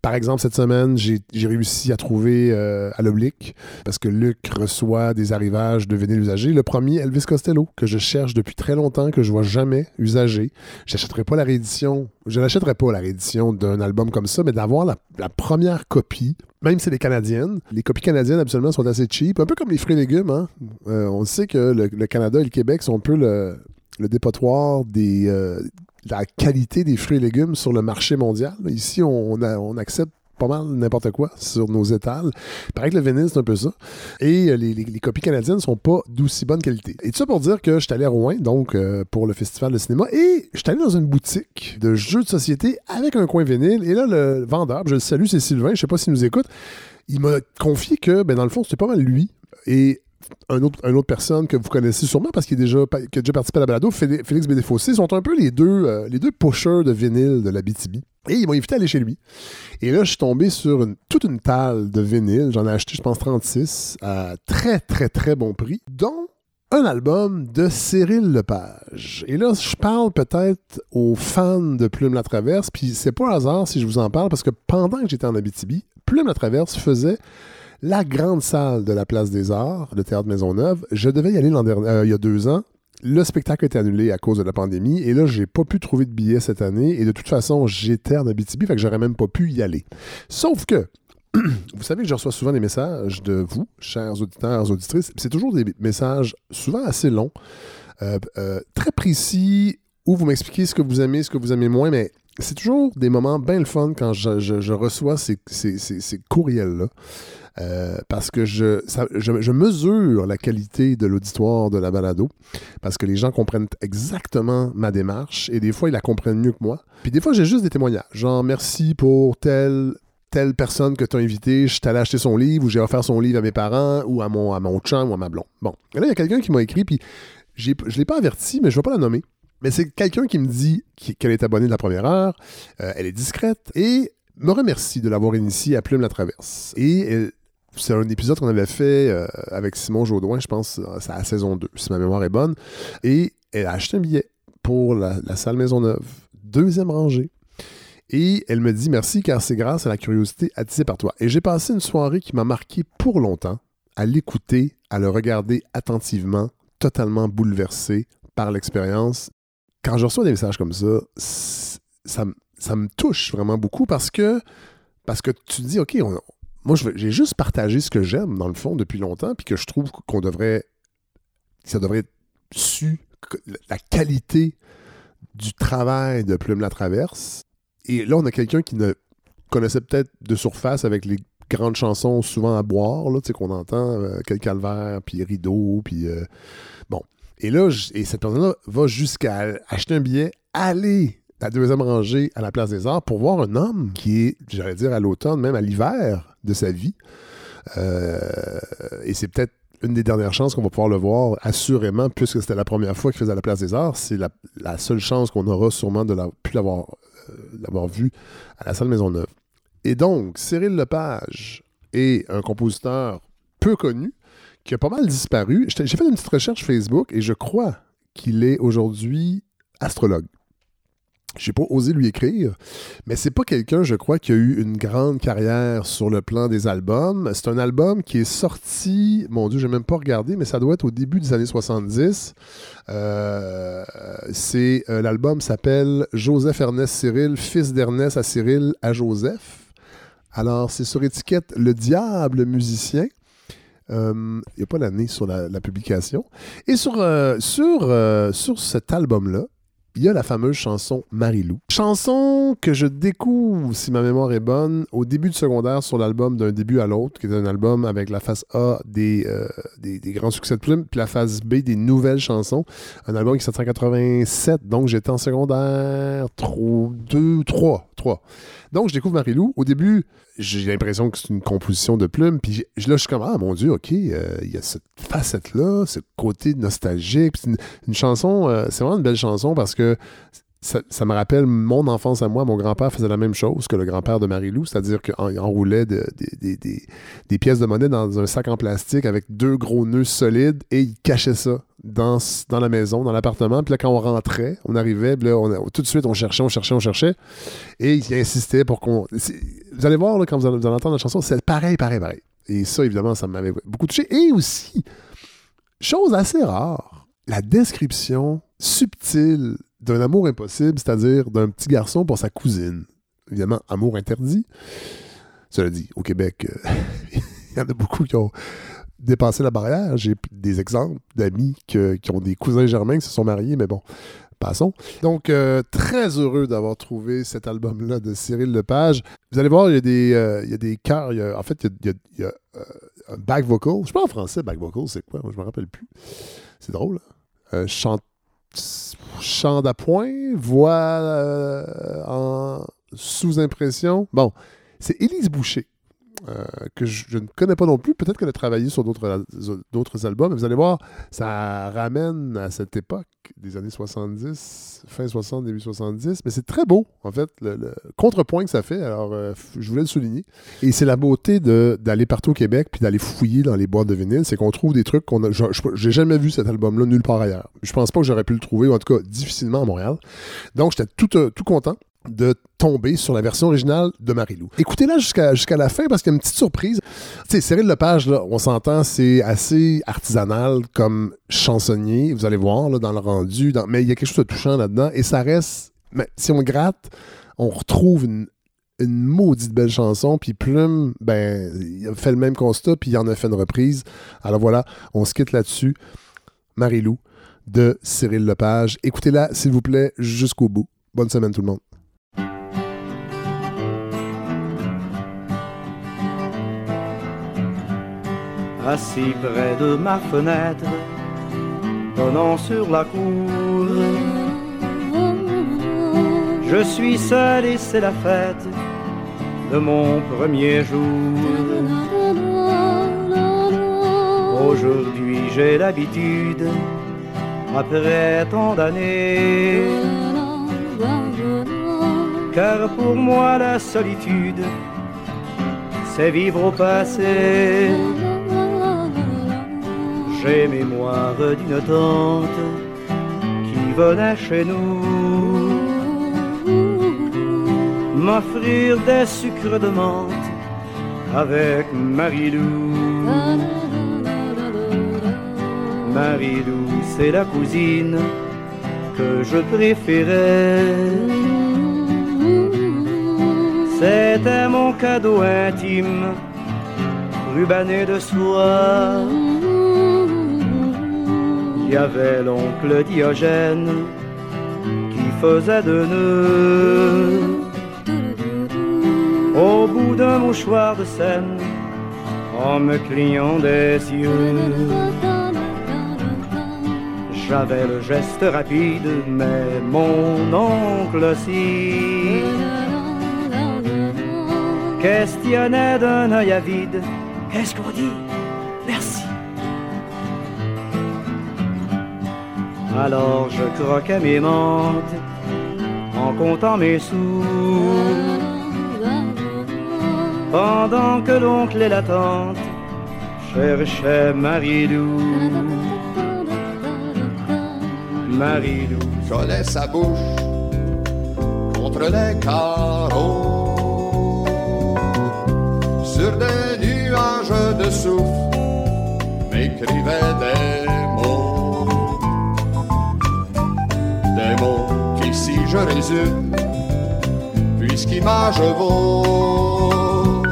Par exemple, cette semaine, j'ai réussi à trouver euh, à l'oblique parce que Luc reçoit des arrivages de vinyles usagés. Le premier, Elvis Costello, que je cherche depuis très longtemps, que je vois jamais usagé. J'achèterai pas la réédition. Je n'achèterai pas la réédition d'un album comme ça, mais d'avoir la, première copie, même si c'est les canadiennes. Les copies canadiennes, absolument, sont assez cheap. Un peu comme les fruits et légumes. Hein? Euh, on sait que le, Canada et le Québec sont un peu le, dépotoir des, euh, la qualité des fruits et légumes sur le marché mondial. Ici, on, accepte pas mal n'importe quoi sur nos étals. Il paraît que le vinyle, c'est un peu ça. Et euh, les, copies canadiennes sont pas d'aussi bonne qualité. Et tout ça pour dire que je suis allé à Rouen, donc, euh, pour le festival de cinéma, et je suis allé dans une boutique de jeux de société avec un coin vinyle. Et là, le vendeur, je le salue, c'est Sylvain, je sais pas s'il nous écoute, il m'a confié que, ben, dans le fond, c'était pas mal lui. Et un autre, une autre personne que vous connaissez sûrement parce qu'il est déjà, qui a déjà participé à la balado, Félix Bédéfossé, sont un peu les deux, euh, pushers de vinyle de la BTB. Et ils m'ont invité à aller chez lui. Et là, je suis tombé sur toute une talle de vinyle. J'en ai acheté, je pense, 36 à très, très, très bon prix, dont un album de Cyril Lepage. Et là, je parle peut-être aux fans de Plume la Traverse, puis c'est pas hasard si je vous en parle, parce que pendant que j'étais en Abitibi, Plume la Traverse faisait la grande salle de la Place des Arts, le Théâtre Maisonneuve. Je devais y aller euh, il y a deux ans. Le spectacle a été annulé à cause de la pandémie et là, j'ai pas pu trouver de billets cette année et de toute façon, j'étais en Abitibi, fait que j'aurais même pas pu y aller. Sauf que, vous savez que je reçois souvent des messages de vous, chers auditeurs, auditrices. C'est toujours des messages souvent assez longs, euh, euh, très précis, où vous m'expliquez ce que vous aimez, ce que vous aimez moins, mais c'est toujours des moments bien le fun quand je, reçois ces courriels-là. Euh, parce que je, je, mesure la qualité de l'auditoire de la balado, parce que les gens comprennent exactement ma démarche, et des fois, ils la comprennent mieux que moi. Puis des fois, j'ai juste des témoignages, genre merci pour tel telle personne que tu as invitée, je t'allais acheter son livre, ou j'ai offert son livre à mes parents, ou à mon, à mon ou à ma blonde. Bon. Et là, il y a quelqu'un qui m'a écrit, puis je ne l'ai pas averti, mais je ne vais pas la nommer. Mais c'est quelqu'un qui me dit qu'elle est abonnée de la première heure, euh, elle est discrète, et me remercie de l'avoir initiée à Plume la Traverse. Et elle- c'est un épisode qu'on avait fait euh, avec Simon Jaudoin, je pense, c'est à la saison 2, si ma mémoire est bonne. Et elle a acheté un billet pour la, salle Maisonneuve, deuxième rangée. Et elle me dit merci car c'est grâce à la curiosité attisée par toi. Et j'ai passé une soirée qui m'a marqué pour longtemps à l'écouter, à le regarder attentivement, totalement bouleversé par l'expérience. Quand je reçois des messages comme ça, ça, me- ça me touche vraiment beaucoup parce que, parce que tu te dis, OK, on- moi, j'ai juste partagé ce que j'aime, dans le fond, depuis longtemps, puis que je trouve qu'on devrait. Ça devrait être su, la qualité du travail de Plume la Traverse. Et là, on a quelqu'un qui ne connaissait peut-être de surface avec les grandes chansons souvent à boire, là, tu sais, qu'on entend, euh, Quel calvaire, puis Rideau, puis. euh, bon. Et là, et cette personne-là va jusqu'à acheter un billet, aller à la deuxième rangée à la Place des Arts pour voir un homme qui est, j'allais dire, à l'automne, même à l'hiver de sa vie. Euh, et c'est peut-être une des dernières chances qu'on va pouvoir le voir, assurément, puisque c'était la première fois qu'il faisait à la Place des Arts. C'est la, seule chance qu'on aura sûrement de la, pu l'avoir, euh, l'avoir vu à la salle Maisonneuve. Et donc, Cyril Lepage est un compositeur peu connu qui a pas mal disparu. J'ai fait une petite recherche Facebook et je crois qu'il est aujourd'hui astrologue. J'ai pas osé lui écrire, mais c'est pas quelqu'un, je crois, qui a eu une grande carrière sur le plan des albums. C'est un album qui est sorti, mon Dieu, j'ai même pas regardé, mais ça doit être au début des années 70. Euh, euh, l'album s'appelle Joseph Ernest Cyril, fils d'Ernest à Cyril à Joseph. Alors, c'est sur étiquette Le Diable musicien. Euh, Il n'y a pas l'année sur la, la publication. Et sur, euh, sur, euh, sur cet album-là, il y a la fameuse chanson Marilou. Chanson que je découvre, si ma mémoire est bonne, au début de secondaire sur l'album D'un début à l'autre, qui est un album avec la face A des, euh, grands succès de plume, puis la face B des nouvelles chansons. Un album qui est sorti en 87, donc j'étais en secondaire 2, 3, 3. Donc, je découvre Marie-Lou. Au début, j'ai l'impression que c'est une composition de plumes. Puis là, je suis comme, ah mon Dieu, OK, euh, il y a cette facette-là, ce côté nostalgique. Une chanson, euh, c'est vraiment une belle chanson parce que ça, me rappelle mon enfance à moi. Mon grand-père faisait la même chose que le grand-père de Marie-Lou, c'est-à-dire qu'il enroulait de- des- pièces de monnaie dans un sac en plastique avec deux gros nœuds solides et il cachait ça dans, la maison, dans l'appartement. Puis là, quand on rentrait, on arrivait, tout de suite, on cherchait, on cherchait, on cherchait. Et il insistait pour qu'on. Vous allez voir, quand vous allez entendre la chanson, c'est pareil, pareil, pareil. Et ça, évidemment, ça m'avait beaucoup touché. Et aussi, chose assez rare, la description subtile d'un amour impossible, c'est-à-dire d'un petit garçon pour sa cousine. Évidemment, amour interdit. Cela dit, au Québec, euh, il y en a beaucoup qui ont dépassé la barrière. J'ai des exemples d'amis qui ont des cousins germains qui se sont mariés, mais bon, passons. Donc, euh, très heureux d'avoir trouvé cet album-là de Cyril Lepage. Vous allez voir, il y a des, euh, il y a des en fait, il y a, euh, un back vocal. Je sais pas en français, back vocal, c'est quoi? Je me rappelle plus. C'est drôle. hein? Euh, chant, chant d'appoint, voix euh, en sous-impression. Bon, c'est Élise Boucher. Euh, que je, je ne connais pas non plus. Peut-être qu'elle a travaillé sur d'autres albums. Vous allez voir, ça ramène à cette époque des années 70, fin 60, début 70. Mais c'est très beau, en fait, le, le contrepoint que ça fait. Alors, euh, je voulais le souligner. Et c'est la beauté d'aller partout au Québec puis d'aller fouiller dans les boîtes de vinyle. C'est qu'on trouve des trucs qu'on a. je- J'ai jamais vu cet album-là nulle part ailleurs. Je pense pas que j'aurais pu le trouver, ou en tout cas difficilement à Montréal. Donc, j'étais tout, euh, tout content de tomber sur la version originale de Marilou. Écoutez-la jusqu'à la fin parce qu'il y a une petite surprise. Tu sais, Cyril Lepage, on s'entend, c'est assez artisanal comme chansonnier, vous allez voir dans le rendu, mais il y a quelque chose de touchant là-dedans et ça reste, mais si on gratte, on retrouve une, maudite belle chanson, puis Plume, ben, il a fait le même constat, puis il en a fait une reprise. Alors voilà, on se quitte là-dessus. Marilou de Cyril Lepage. Écoutez-la, s'il vous plaît, jusqu'au bout. Bonne semaine tout le monde. Assis près de ma fenêtre, donnant sur la cour. Je suis seul et c'est la fête de mon premier jour. Aujourd'hui j'ai l'habitude, après tant d'années, car pour moi la solitude, c'est vivre au passé. J'ai mémoire d'une tante qui venait chez nous m'offrir des sucres de menthe avec Marilou. Marilou, c'est la cousine que je préférais. C'était mon cadeau intime, rubané de soie. Il y avait l'oncle Diogène qui faisait de nœuds au bout d'un mouchoir de Seine en me clignant des yeux. J'avais le geste rapide, mais mon oncle aussi questionnait d'un œil avide. Qu'est-ce qu'on dit? Alors je croquais mes menthes en comptant mes sous. Pendant que l'oncle et la tante cherchaient Marilou. Marilou, collait sa bouche contre les carreaux. Sur des nuages de souffle, m'écrivait des je résume, puisqu'image vaut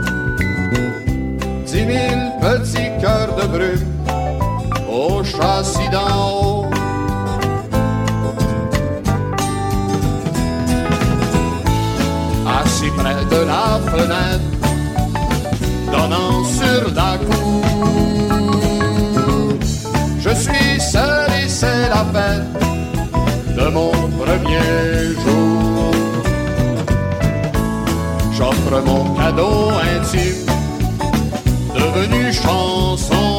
dix mille petits cœurs de brume au châssis d'en haut. assis près de la fenêtre, donnant sur la. Je suis seul et c'est la fête de mon premier jour. t'offre mon cadeau intime, devenu chanson.